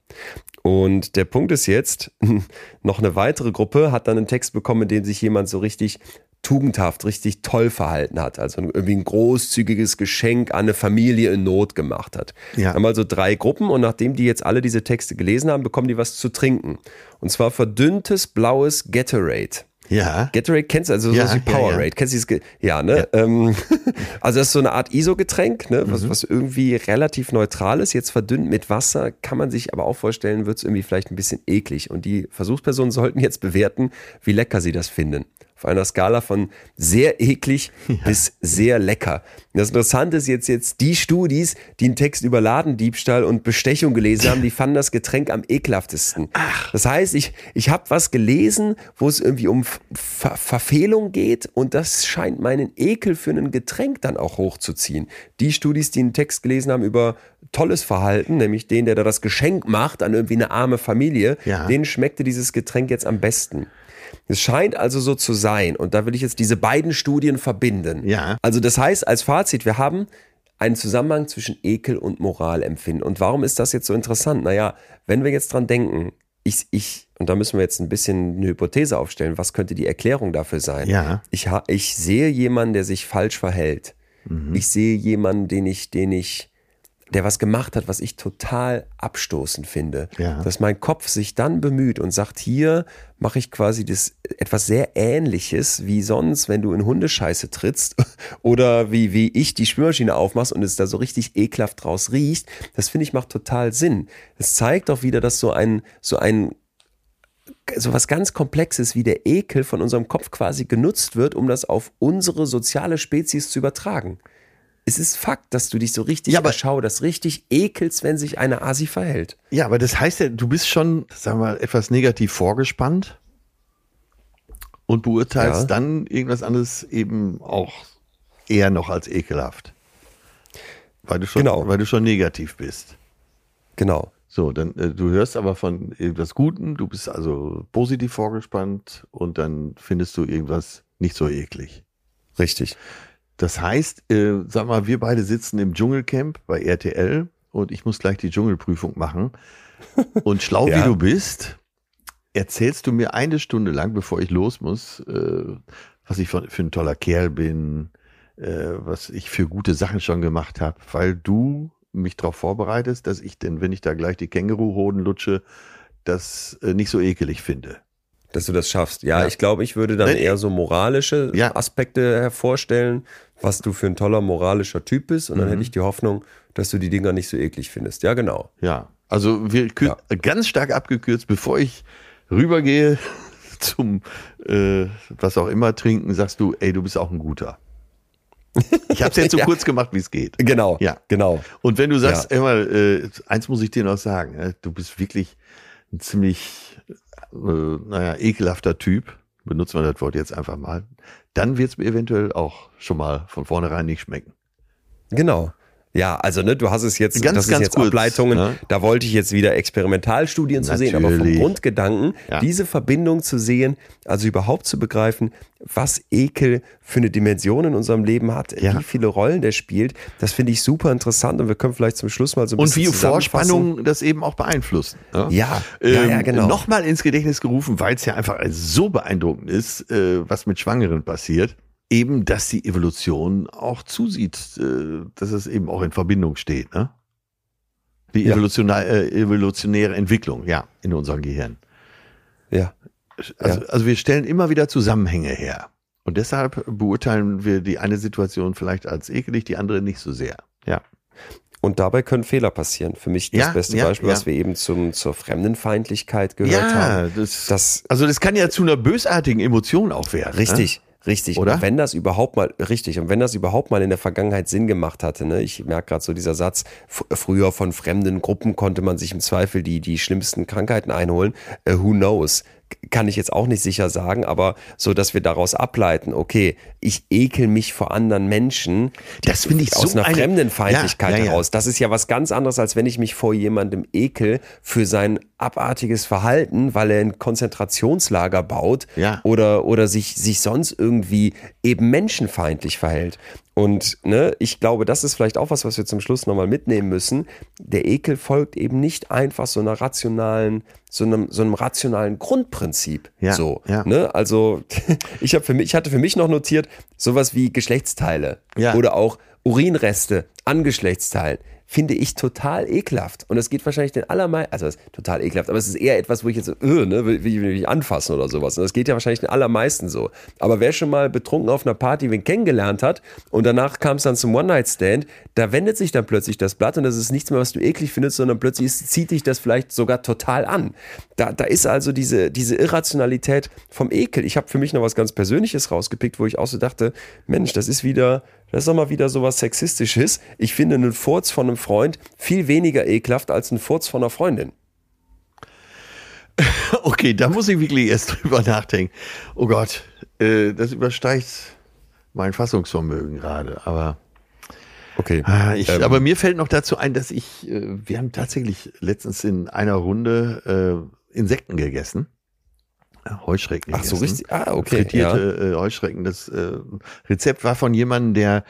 Speaker 1: Und der Punkt ist jetzt, noch eine weitere Gruppe hat dann einen Text bekommen, in dem sich jemand so richtig tugendhaft, richtig toll verhalten hat. Also irgendwie ein großzügiges Geschenk an eine Familie in Not gemacht hat.
Speaker 2: Ja.
Speaker 1: Haben also drei Gruppen und nachdem die jetzt alle diese Texte gelesen haben, bekommen die was zu trinken. Und zwar verdünntes blaues Gatorade.
Speaker 2: Ja.
Speaker 1: Gatorade kennst du, also
Speaker 2: Ja,
Speaker 1: so wie
Speaker 2: ja,
Speaker 1: Powerade.
Speaker 2: ja.
Speaker 1: Kennst du dieses, ja, ne? Ähm, also das ist so eine Art ISO-Getränk, ne? Was, was irgendwie relativ neutral ist, jetzt verdünnt mit Wasser, kann man sich aber auch vorstellen, wird es irgendwie vielleicht ein bisschen eklig. Und die Versuchspersonen sollten jetzt bewerten, wie lecker sie das finden. Auf einer Skala von sehr eklig bis sehr lecker. Das Interessante ist jetzt, jetzt die Studis, die einen Text über Ladendiebstahl und Bestechung gelesen haben, die fanden das Getränk am ekelhaftesten. Das heißt, ich, ich habe was gelesen, wo es irgendwie um Ver Verfehlung geht und das scheint meinen Ekel für ein Getränk dann auch hochzuziehen. Die Studis, die einen Text gelesen haben über tolles Verhalten, nämlich den, der da das Geschenk macht an irgendwie eine arme Familie,
Speaker 2: Ja.
Speaker 1: denen schmeckte dieses Getränk jetzt am besten. Es scheint also so zu sein, und da will ich jetzt diese beiden Studien verbinden.
Speaker 2: Ja.
Speaker 1: Also das heißt, als Fazit, wir haben einen Zusammenhang zwischen Ekel und Moralempfinden. Und warum ist das jetzt so interessant? Naja, wenn wir jetzt dran denken, ich, ich, und da müssen wir jetzt ein bisschen eine Hypothese aufstellen, was könnte die Erklärung dafür sein?
Speaker 2: Ja.
Speaker 1: Ich, ich sehe jemanden, der sich falsch verhält. Ich sehe jemanden, den ich, den ich, der was gemacht hat, was ich total abstoßend finde.
Speaker 2: Ja.
Speaker 1: Dass mein Kopf sich dann bemüht und sagt, hier mache ich quasi das etwas sehr ähnliches wie sonst, wenn du in Hundescheiße trittst oder wie, wie ich die Spülmaschine aufmachst und es da so richtig ekelhaft draus riecht. Das finde ich macht total Sinn. Es zeigt auch wieder, dass so ein, so ein so was ganz Komplexes wie der Ekel von unserem Kopf quasi genutzt wird, um das auf unsere soziale Spezies zu übertragen. Es ist Fakt, dass du dich so richtig
Speaker 2: Ja, aber-
Speaker 1: erschauderst, richtig ekelst, wenn sich eine Asi verhält.
Speaker 2: Ja, aber das heißt ja, du bist schon, sagen wir mal, etwas negativ vorgespannt und beurteilst
Speaker 1: Ja.
Speaker 2: dann irgendwas anderes eben auch eher noch als ekelhaft. Weil du schon,
Speaker 1: Genau.
Speaker 2: weil du schon negativ bist.
Speaker 1: Genau.
Speaker 2: So, dann äh, du hörst aber von irgendwas Guten, du bist also positiv vorgespannt und dann findest du irgendwas nicht so eklig.
Speaker 1: Richtig.
Speaker 2: Das heißt, äh, sag mal, wir beide sitzen im Dschungelcamp bei RTL und ich muss gleich die Dschungelprüfung machen. Und schlau
Speaker 1: Ja.
Speaker 2: wie du bist, erzählst du mir eine Stunde lang, bevor ich los muss, äh, was ich für, für ein toller Kerl bin, äh, was ich für gute Sachen schon gemacht habe, weil du mich darauf vorbereitest, dass ich denn, wenn ich da gleich die Känguruhoden lutsche, das äh, nicht so ekelig finde.
Speaker 1: Dass du das schaffst. Ja,
Speaker 2: Ja.
Speaker 1: ich glaube, ich würde dann
Speaker 2: Nee,
Speaker 1: eher so moralische
Speaker 2: Ja.
Speaker 1: Aspekte hervorstellen, was du für ein toller moralischer Typ bist. Und dann
Speaker 2: Mhm.
Speaker 1: hätte ich die Hoffnung, dass du die Dinger nicht so eklig findest. Ja, genau.
Speaker 2: Ja, also wir kür- ganz stark abgekürzt, bevor ich rübergehe zum äh, was auch immer trinken, sagst du, ey, du bist auch ein guter. Ich habe es jetzt so
Speaker 1: Ja.
Speaker 2: kurz gemacht, wie es geht.
Speaker 1: Genau,
Speaker 2: Ja.
Speaker 1: genau.
Speaker 2: Und wenn du sagst, immer, äh, eins muss ich dir noch sagen, äh, du bist wirklich ein ziemlich, äh, naja, ekelhafter Typ, benutzen wir das Wort jetzt einfach mal, dann wird es mir eventuell auch schon mal von vornherein nicht schmecken.
Speaker 1: Genau. Ja, also ne, du hast es jetzt,
Speaker 2: Ganz,
Speaker 1: das ist
Speaker 2: ganz
Speaker 1: jetzt
Speaker 2: kurz,
Speaker 1: Ableitungen,
Speaker 2: ne?
Speaker 1: da wollte ich jetzt wieder Experimentalstudien zu sehen, aber vom. Grundgedanken,
Speaker 2: Ja.
Speaker 1: diese Verbindung zu sehen, also überhaupt zu begreifen, was Ekel für eine Dimension in unserem Leben hat,
Speaker 2: Ja.
Speaker 1: wie viele Rollen der spielt, das finde ich super interessant und wir können vielleicht zum Schluss mal so ein
Speaker 2: Und
Speaker 1: bisschen
Speaker 2: wie
Speaker 1: zusammenfassen.
Speaker 2: Vorspannungen das eben auch beeinflussen. ne?
Speaker 1: Ja, ja, ja, genau.
Speaker 2: Nochmal ins Gedächtnis gerufen, weil es ja einfach so beeindruckend ist, äh, was mit Schwangeren passiert. Eben, dass die Evolution auch zusieht, äh, dass es eben auch in Verbindung steht. Ne? Die
Speaker 1: Ja.
Speaker 2: äh, evolutionäre Entwicklung, ja, in unserem Gehirn.
Speaker 1: Ja.
Speaker 2: Also, also wir stellen immer wieder Zusammenhänge her. Und deshalb beurteilen wir die eine Situation vielleicht als ekelig, die andere nicht so sehr. Ja.
Speaker 1: Und dabei können Fehler passieren. Für mich das
Speaker 2: Ja,
Speaker 1: beste
Speaker 2: ja,
Speaker 1: Beispiel,
Speaker 2: ja.
Speaker 1: was wir eben zum, zur Fremdenfeindlichkeit gehört
Speaker 2: ja,
Speaker 1: haben.
Speaker 2: das,
Speaker 1: Das
Speaker 2: also das kann ja zu einer bösartigen Emotion auch werden. Ne?
Speaker 1: Richtig.
Speaker 2: Oder?
Speaker 1: Und wenn das überhaupt mal, richtig, und wenn das überhaupt mal in der Vergangenheit Sinn gemacht hatte, ne, ich merke gerade so dieser Satz, früher von fremden Gruppen konnte man sich im Zweifel die, die schlimmsten Krankheiten einholen, äh, who knows? Kann ich jetzt auch nicht sicher sagen, aber so, dass wir daraus ableiten, okay, ich ekel mich vor anderen Menschen.
Speaker 2: Das finde ich
Speaker 1: aus
Speaker 2: so
Speaker 1: einer
Speaker 2: eine-
Speaker 1: Fremdenfeindlichkeit
Speaker 2: Ja, ja, ja.
Speaker 1: heraus. Das ist ja was ganz anderes, als wenn ich mich vor jemandem ekel für sein abartiges Verhalten, weil er ein Konzentrationslager baut oder, oder sich, sich sonst irgendwie eben menschenfeindlich verhält. Und ne, ich glaube, das ist vielleicht auch was, was wir zum Schluss nochmal mitnehmen müssen. Der Ekel folgt eben nicht einfach so einer rationalen, so einem, so einem rationalen Grundprinzip.
Speaker 2: Ja,
Speaker 1: so,
Speaker 2: ja.
Speaker 1: Ne? Also ich, hab für mich, ich hatte für mich noch notiert, sowas wie Geschlechtsteile
Speaker 2: Ja.
Speaker 1: oder auch Urinreste an Geschlechtsteilen finde ich total ekelhaft. Und es geht wahrscheinlich den allermeisten, also total ekelhaft, aber es ist eher etwas, wo ich jetzt so, äh, ne, will, will, will ich anfassen oder sowas. Und das geht ja wahrscheinlich den allermeisten so. Aber wer schon mal betrunken auf einer Party wen kennengelernt hat und danach kam es dann zum One-Night-Stand, da wendet sich dann plötzlich das Blatt und das ist nichts mehr, was du eklig findest, sondern plötzlich ist, zieht dich das vielleicht sogar total an. Da, da ist also diese, diese Irrationalität vom Ekel. Ich habe für mich noch was ganz Persönliches rausgepickt, wo ich auch so dachte, Mensch, das ist wieder, das ist doch mal wieder so was Sexistisches. Ich finde einen Furz von einem Freund viel weniger ekelhaft als ein Furz von einer Freundin.
Speaker 2: Okay, da muss ich wirklich erst drüber nachdenken. Oh Gott, äh, das übersteigt mein Fassungsvermögen gerade. Aber,
Speaker 1: Okay.
Speaker 2: ah, ich,
Speaker 1: Ähm.
Speaker 2: aber mir fällt noch dazu ein, dass ich, äh, wir haben tatsächlich letztens in einer Runde äh, Insekten gegessen. Heuschrecken
Speaker 1: Ach so,
Speaker 2: gegessen.
Speaker 1: richtig. Ah, okay.
Speaker 2: Frittierte äh, Heuschrecken. Das äh, Rezept war von jemandem, der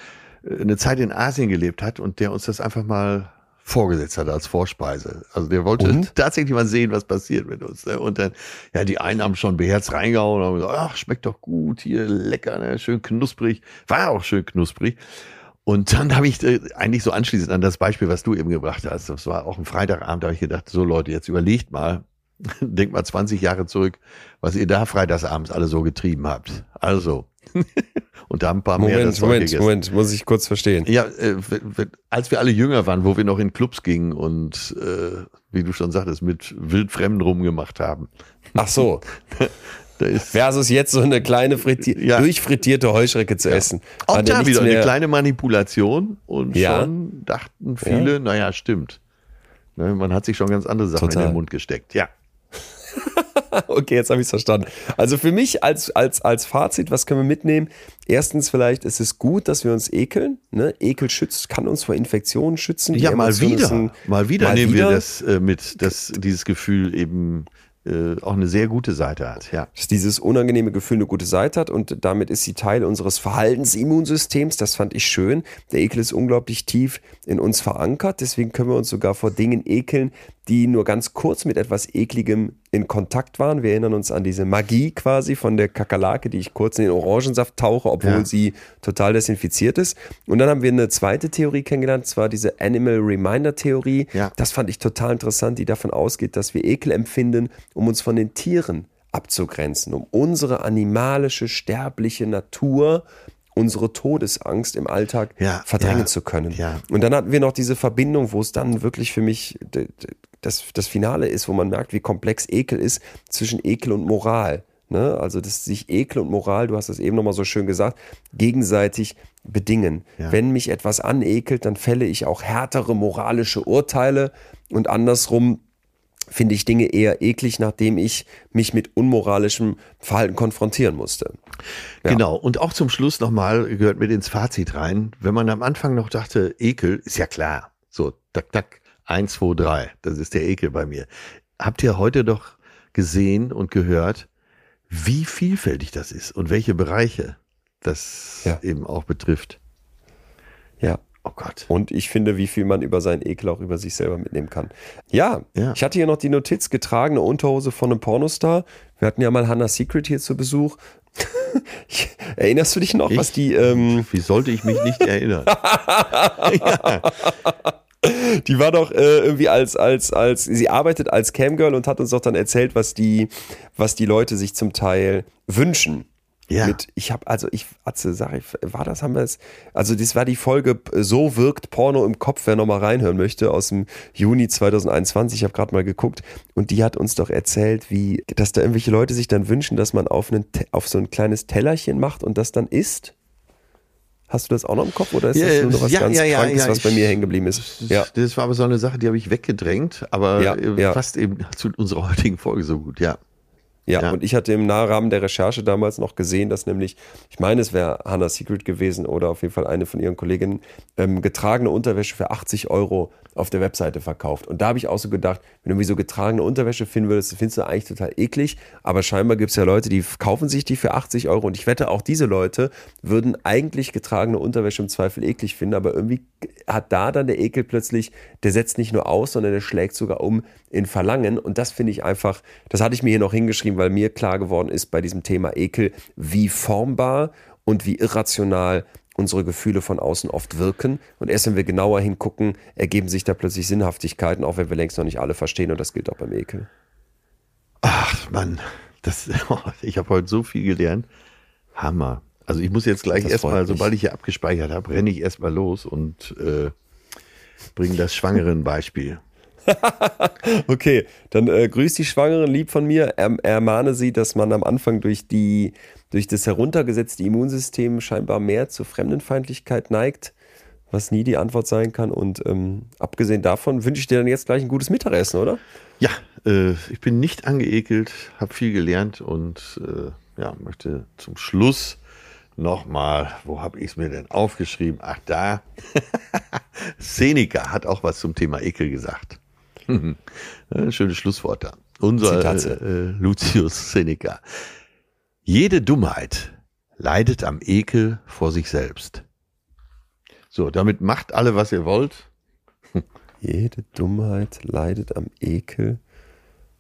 Speaker 2: äh, eine Zeit in Asien gelebt hat und der uns das einfach mal vorgesetzt hat als Vorspeise. Also der wollte
Speaker 1: Und?
Speaker 2: tatsächlich mal sehen, was passiert mit uns. Ne? Und dann, ja, die einen haben schon beherzt reingehauen und haben gesagt, ach, schmeckt doch gut, hier lecker, ne? schön knusprig. War auch schön knusprig. Und dann habe ich äh, eigentlich so anschließend an das Beispiel, was du eben gebracht hast, das war auch ein Freitagabend, da habe ich gedacht, so Leute, jetzt überlegt mal, denkt mal 20 Jahre zurück, was ihr da freitagsabends alle so getrieben habt. Also. und da ein paar mehr
Speaker 1: Moment,
Speaker 2: das Zeug
Speaker 1: Moment,
Speaker 2: gegessen.
Speaker 1: Moment, muss ich kurz verstehen.
Speaker 2: Ja, äh, als wir alle jünger waren, wo wir noch in Clubs gingen und, äh, wie du schon sagtest, mit Wildfremden rumgemacht haben.
Speaker 1: Ach so. Versus jetzt so eine kleine frittier
Speaker 2: Ja.
Speaker 1: durchfrittierte Heuschrecke zu essen.
Speaker 2: auch
Speaker 1: ja
Speaker 2: da wieder eine
Speaker 1: mehr-
Speaker 2: kleine Manipulation und
Speaker 1: Ja.
Speaker 2: schon dachten viele, naja, stimmt. Ne, man hat sich schon ganz andere Sachen in
Speaker 1: Total.
Speaker 2: den Mund gesteckt. Ja.
Speaker 1: Okay, jetzt habe ich es verstanden. Also für mich als, als, als Fazit, was können wir mitnehmen? Erstens vielleicht, es ist gut, dass wir uns ekeln. Ne? Ekel schützt, kann uns vor Infektionen schützen.
Speaker 2: Ja, mal wieder.
Speaker 1: sind-
Speaker 2: mal wieder
Speaker 1: mal
Speaker 2: nehmen
Speaker 1: wieder.
Speaker 2: wir das äh, mit, dass dieses Gefühl eben äh, auch eine sehr gute Seite hat. Ja.
Speaker 1: dass dieses unangenehme Gefühl eine gute Seite hat und damit ist sie Teil unseres Verhaltensimmunsystems. Das fand ich schön. Der Ekel ist unglaublich tief in uns verankert. Deswegen können wir uns sogar vor Dingen ekeln, die nur ganz kurz mit etwas Ekligem in Kontakt waren. Wir erinnern uns an diese Magie quasi von der Kakerlake, die ich kurz in den Orangensaft tauche, obwohl
Speaker 2: Ja.
Speaker 1: sie total desinfiziert ist. Und dann haben wir eine zweite Theorie kennengelernt, zwar diese Animal Reminder Theorie.
Speaker 2: Ja.
Speaker 1: Das fand ich total interessant, die davon ausgeht, dass wir Ekel empfinden, um uns von den Tieren abzugrenzen, um unsere animalische, sterbliche Natur, unsere Todesangst im Alltag
Speaker 2: Ja,
Speaker 1: verdrängen
Speaker 2: ja,
Speaker 1: zu können.
Speaker 2: ja.
Speaker 1: Und dann hatten wir noch diese Verbindung, wo es dann wirklich für mich das, das Finale ist, wo man merkt, wie komplex Ekel ist zwischen Ekel und Moral. Ne? Also, dass sich Ekel und Moral, du hast es eben nochmal so schön gesagt, gegenseitig bedingen.
Speaker 2: Ja.
Speaker 1: Wenn mich etwas anekelt, dann fälle ich auch härtere moralische Urteile und andersrum finde ich Dinge eher eklig, nachdem ich mich mit unmoralischem Verhalten konfrontieren musste. Ja.
Speaker 2: Genau. Und auch zum Schluss nochmal gehört mit ins Fazit rein. Wenn man am Anfang noch dachte, Ekel, ist ja klar. So, tak, tak, eins, zwei, drei. Das ist der Ekel bei mir. Habt ihr heute doch gesehen und gehört, wie vielfältig das ist und welche Bereiche das
Speaker 1: Ja.
Speaker 2: eben auch betrifft.
Speaker 1: Ja.
Speaker 2: Oh Gott.
Speaker 1: Und ich finde, wie viel man über seinen Ekel auch über sich selber mitnehmen kann. Ja,
Speaker 2: Ja.
Speaker 1: ich hatte hier noch die Notiz, getragene Unterhose von einem Pornostar. Wir hatten ja mal Hannah Secret hier zu Besuch. Erinnerst du dich noch, was
Speaker 2: Ich?
Speaker 1: die, ähm,
Speaker 2: Wie sollte ich mich nicht erinnern?
Speaker 1: die war doch äh, irgendwie als, als, als, sie arbeitet als Camgirl und hat uns doch dann erzählt, was die, was die Leute sich zum Teil wünschen.
Speaker 2: Ja.
Speaker 1: Mit, ich habe also ich Atze, sag ich, war das haben wir es also das war die Folge äh, so wirkt Porno im Kopf, wer noch mal reinhören möchte aus dem Juni 2021, ich habe gerade mal geguckt und die hat uns doch erzählt, wie dass da irgendwelche Leute sich dann wünschen, dass man auf einen auf so ein kleines Tellerchen macht und das dann isst. Hast du das auch noch im Kopf oder ist
Speaker 2: Ja,
Speaker 1: das nur noch was
Speaker 2: ja,
Speaker 1: ganz
Speaker 2: ja,
Speaker 1: Krankes, was bei
Speaker 2: ich-
Speaker 1: mir hängen geblieben ist? Ja.
Speaker 2: Das war aber so eine Sache, die habe ich weggedrängt, aber
Speaker 1: Ja,
Speaker 2: äh, passt eben zu unserer heutigen Folge so gut, ja.
Speaker 1: Ja,
Speaker 2: Ja.
Speaker 1: und ich hatte im Nahrahmen der Recherche damals noch gesehen, dass nämlich, ich meine, es wäre Hannah Secret gewesen oder auf jeden Fall eine von ihren Kolleginnen, ähm, getragene Unterwäsche für 80 Euro auf der Webseite verkauft. Und da habe ich auch so gedacht, wenn du irgendwie so getragene Unterwäsche finden würdest, findest du eigentlich total eklig. Aber scheinbar gibt es ja Leute, die kaufen sich die für 80 Euro. Und ich wette, auch diese Leute würden eigentlich getragene Unterwäsche im Zweifel eklig finden. Aber irgendwie hat da dann der Ekel plötzlich, der setzt nicht nur aus, sondern der schlägt sogar um in Verlangen. Und das finde ich einfach, das hatte ich mir hier noch hingeschrieben, weil mir klar geworden ist bei diesem Thema Ekel, wie formbar und wie irrational unsere Gefühle von außen oft wirken. Und erst wenn wir genauer hingucken, ergeben sich da plötzlich Sinnhaftigkeiten, auch wenn wir längst noch nicht alle verstehen. Und das gilt auch beim Ekel.
Speaker 2: Ach Mann, das, ich habe heute so viel gelernt. Hammer. Also ich muss jetzt gleich erstmal, sobald ich hier abgespeichert habe, renne ich erstmal los und äh, bringe das Schwangeren-Beispiel.
Speaker 1: Okay, dann äh, grüß die Schwangeren lieb von mir. Er, ermahne sie, dass man am Anfang durch, die, durch das heruntergesetzte Immunsystem scheinbar mehr zur Fremdenfeindlichkeit neigt, was nie die Antwort sein kann. Und ähm, abgesehen davon wünsche ich dir dann jetzt gleich ein gutes Mittagessen, oder?
Speaker 2: Ja, äh, ich bin nicht angeekelt, habe viel gelernt und äh, ja, möchte zum Schluss nochmal, wo habe ich es mir denn aufgeschrieben? Ach da, Seneca hat auch was zum Thema Ekel gesagt. Schönes Schlusswort da. Unser äh, äh, Lucius Seneca. Jede Dummheit leidet am Ekel vor sich selbst. So, damit macht alle, was ihr wollt.
Speaker 1: Jede Dummheit leidet am Ekel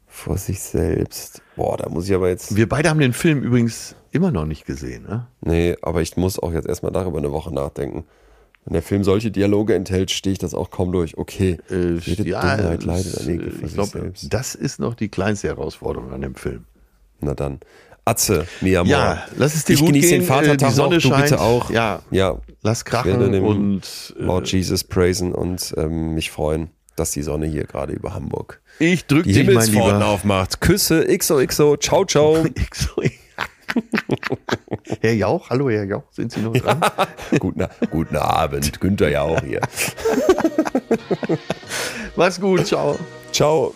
Speaker 1: vor sich selbst. Boah, da muss ich aber jetzt.
Speaker 2: Wir beide haben den Film übrigens immer noch nicht gesehen. Ne?
Speaker 1: Nee, aber ich muss auch jetzt erstmal darüber eine Woche nachdenken. Wenn der Film solche Dialoge enthält, stehe ich das auch kaum durch. Okay.
Speaker 2: Äh,
Speaker 1: Jede
Speaker 2: ja,
Speaker 1: Dummheit leidet am Ekel vor
Speaker 2: ich
Speaker 1: sich
Speaker 2: glaube,
Speaker 1: selbst.
Speaker 2: das ist noch die kleinste Herausforderung an dem Film.
Speaker 1: Na dann. Atze, mi amor.
Speaker 2: Ja, lass es dir
Speaker 1: ich
Speaker 2: gut
Speaker 1: genieße
Speaker 2: gehen.
Speaker 1: den Vatertag
Speaker 2: äh, die Sonne
Speaker 1: du
Speaker 2: scheint.
Speaker 1: bitte auch.
Speaker 2: Ja,
Speaker 1: Ja,
Speaker 2: lass krachen
Speaker 1: dem
Speaker 2: und äh,
Speaker 1: Lord Jesus praisen und ähm, mich freuen, dass die Sonne hier gerade über Hamburg
Speaker 2: ich drück
Speaker 1: die
Speaker 2: dich, mein Lieber.
Speaker 1: aufmacht. Küsse, XOXO, ciao, ciao.
Speaker 2: Herr Jauch, hallo Herr Jauch, sind Sie noch dran?
Speaker 1: guten, guten Abend, Günther ja auch hier.
Speaker 2: Mach's gut, ciao.
Speaker 1: Ciao.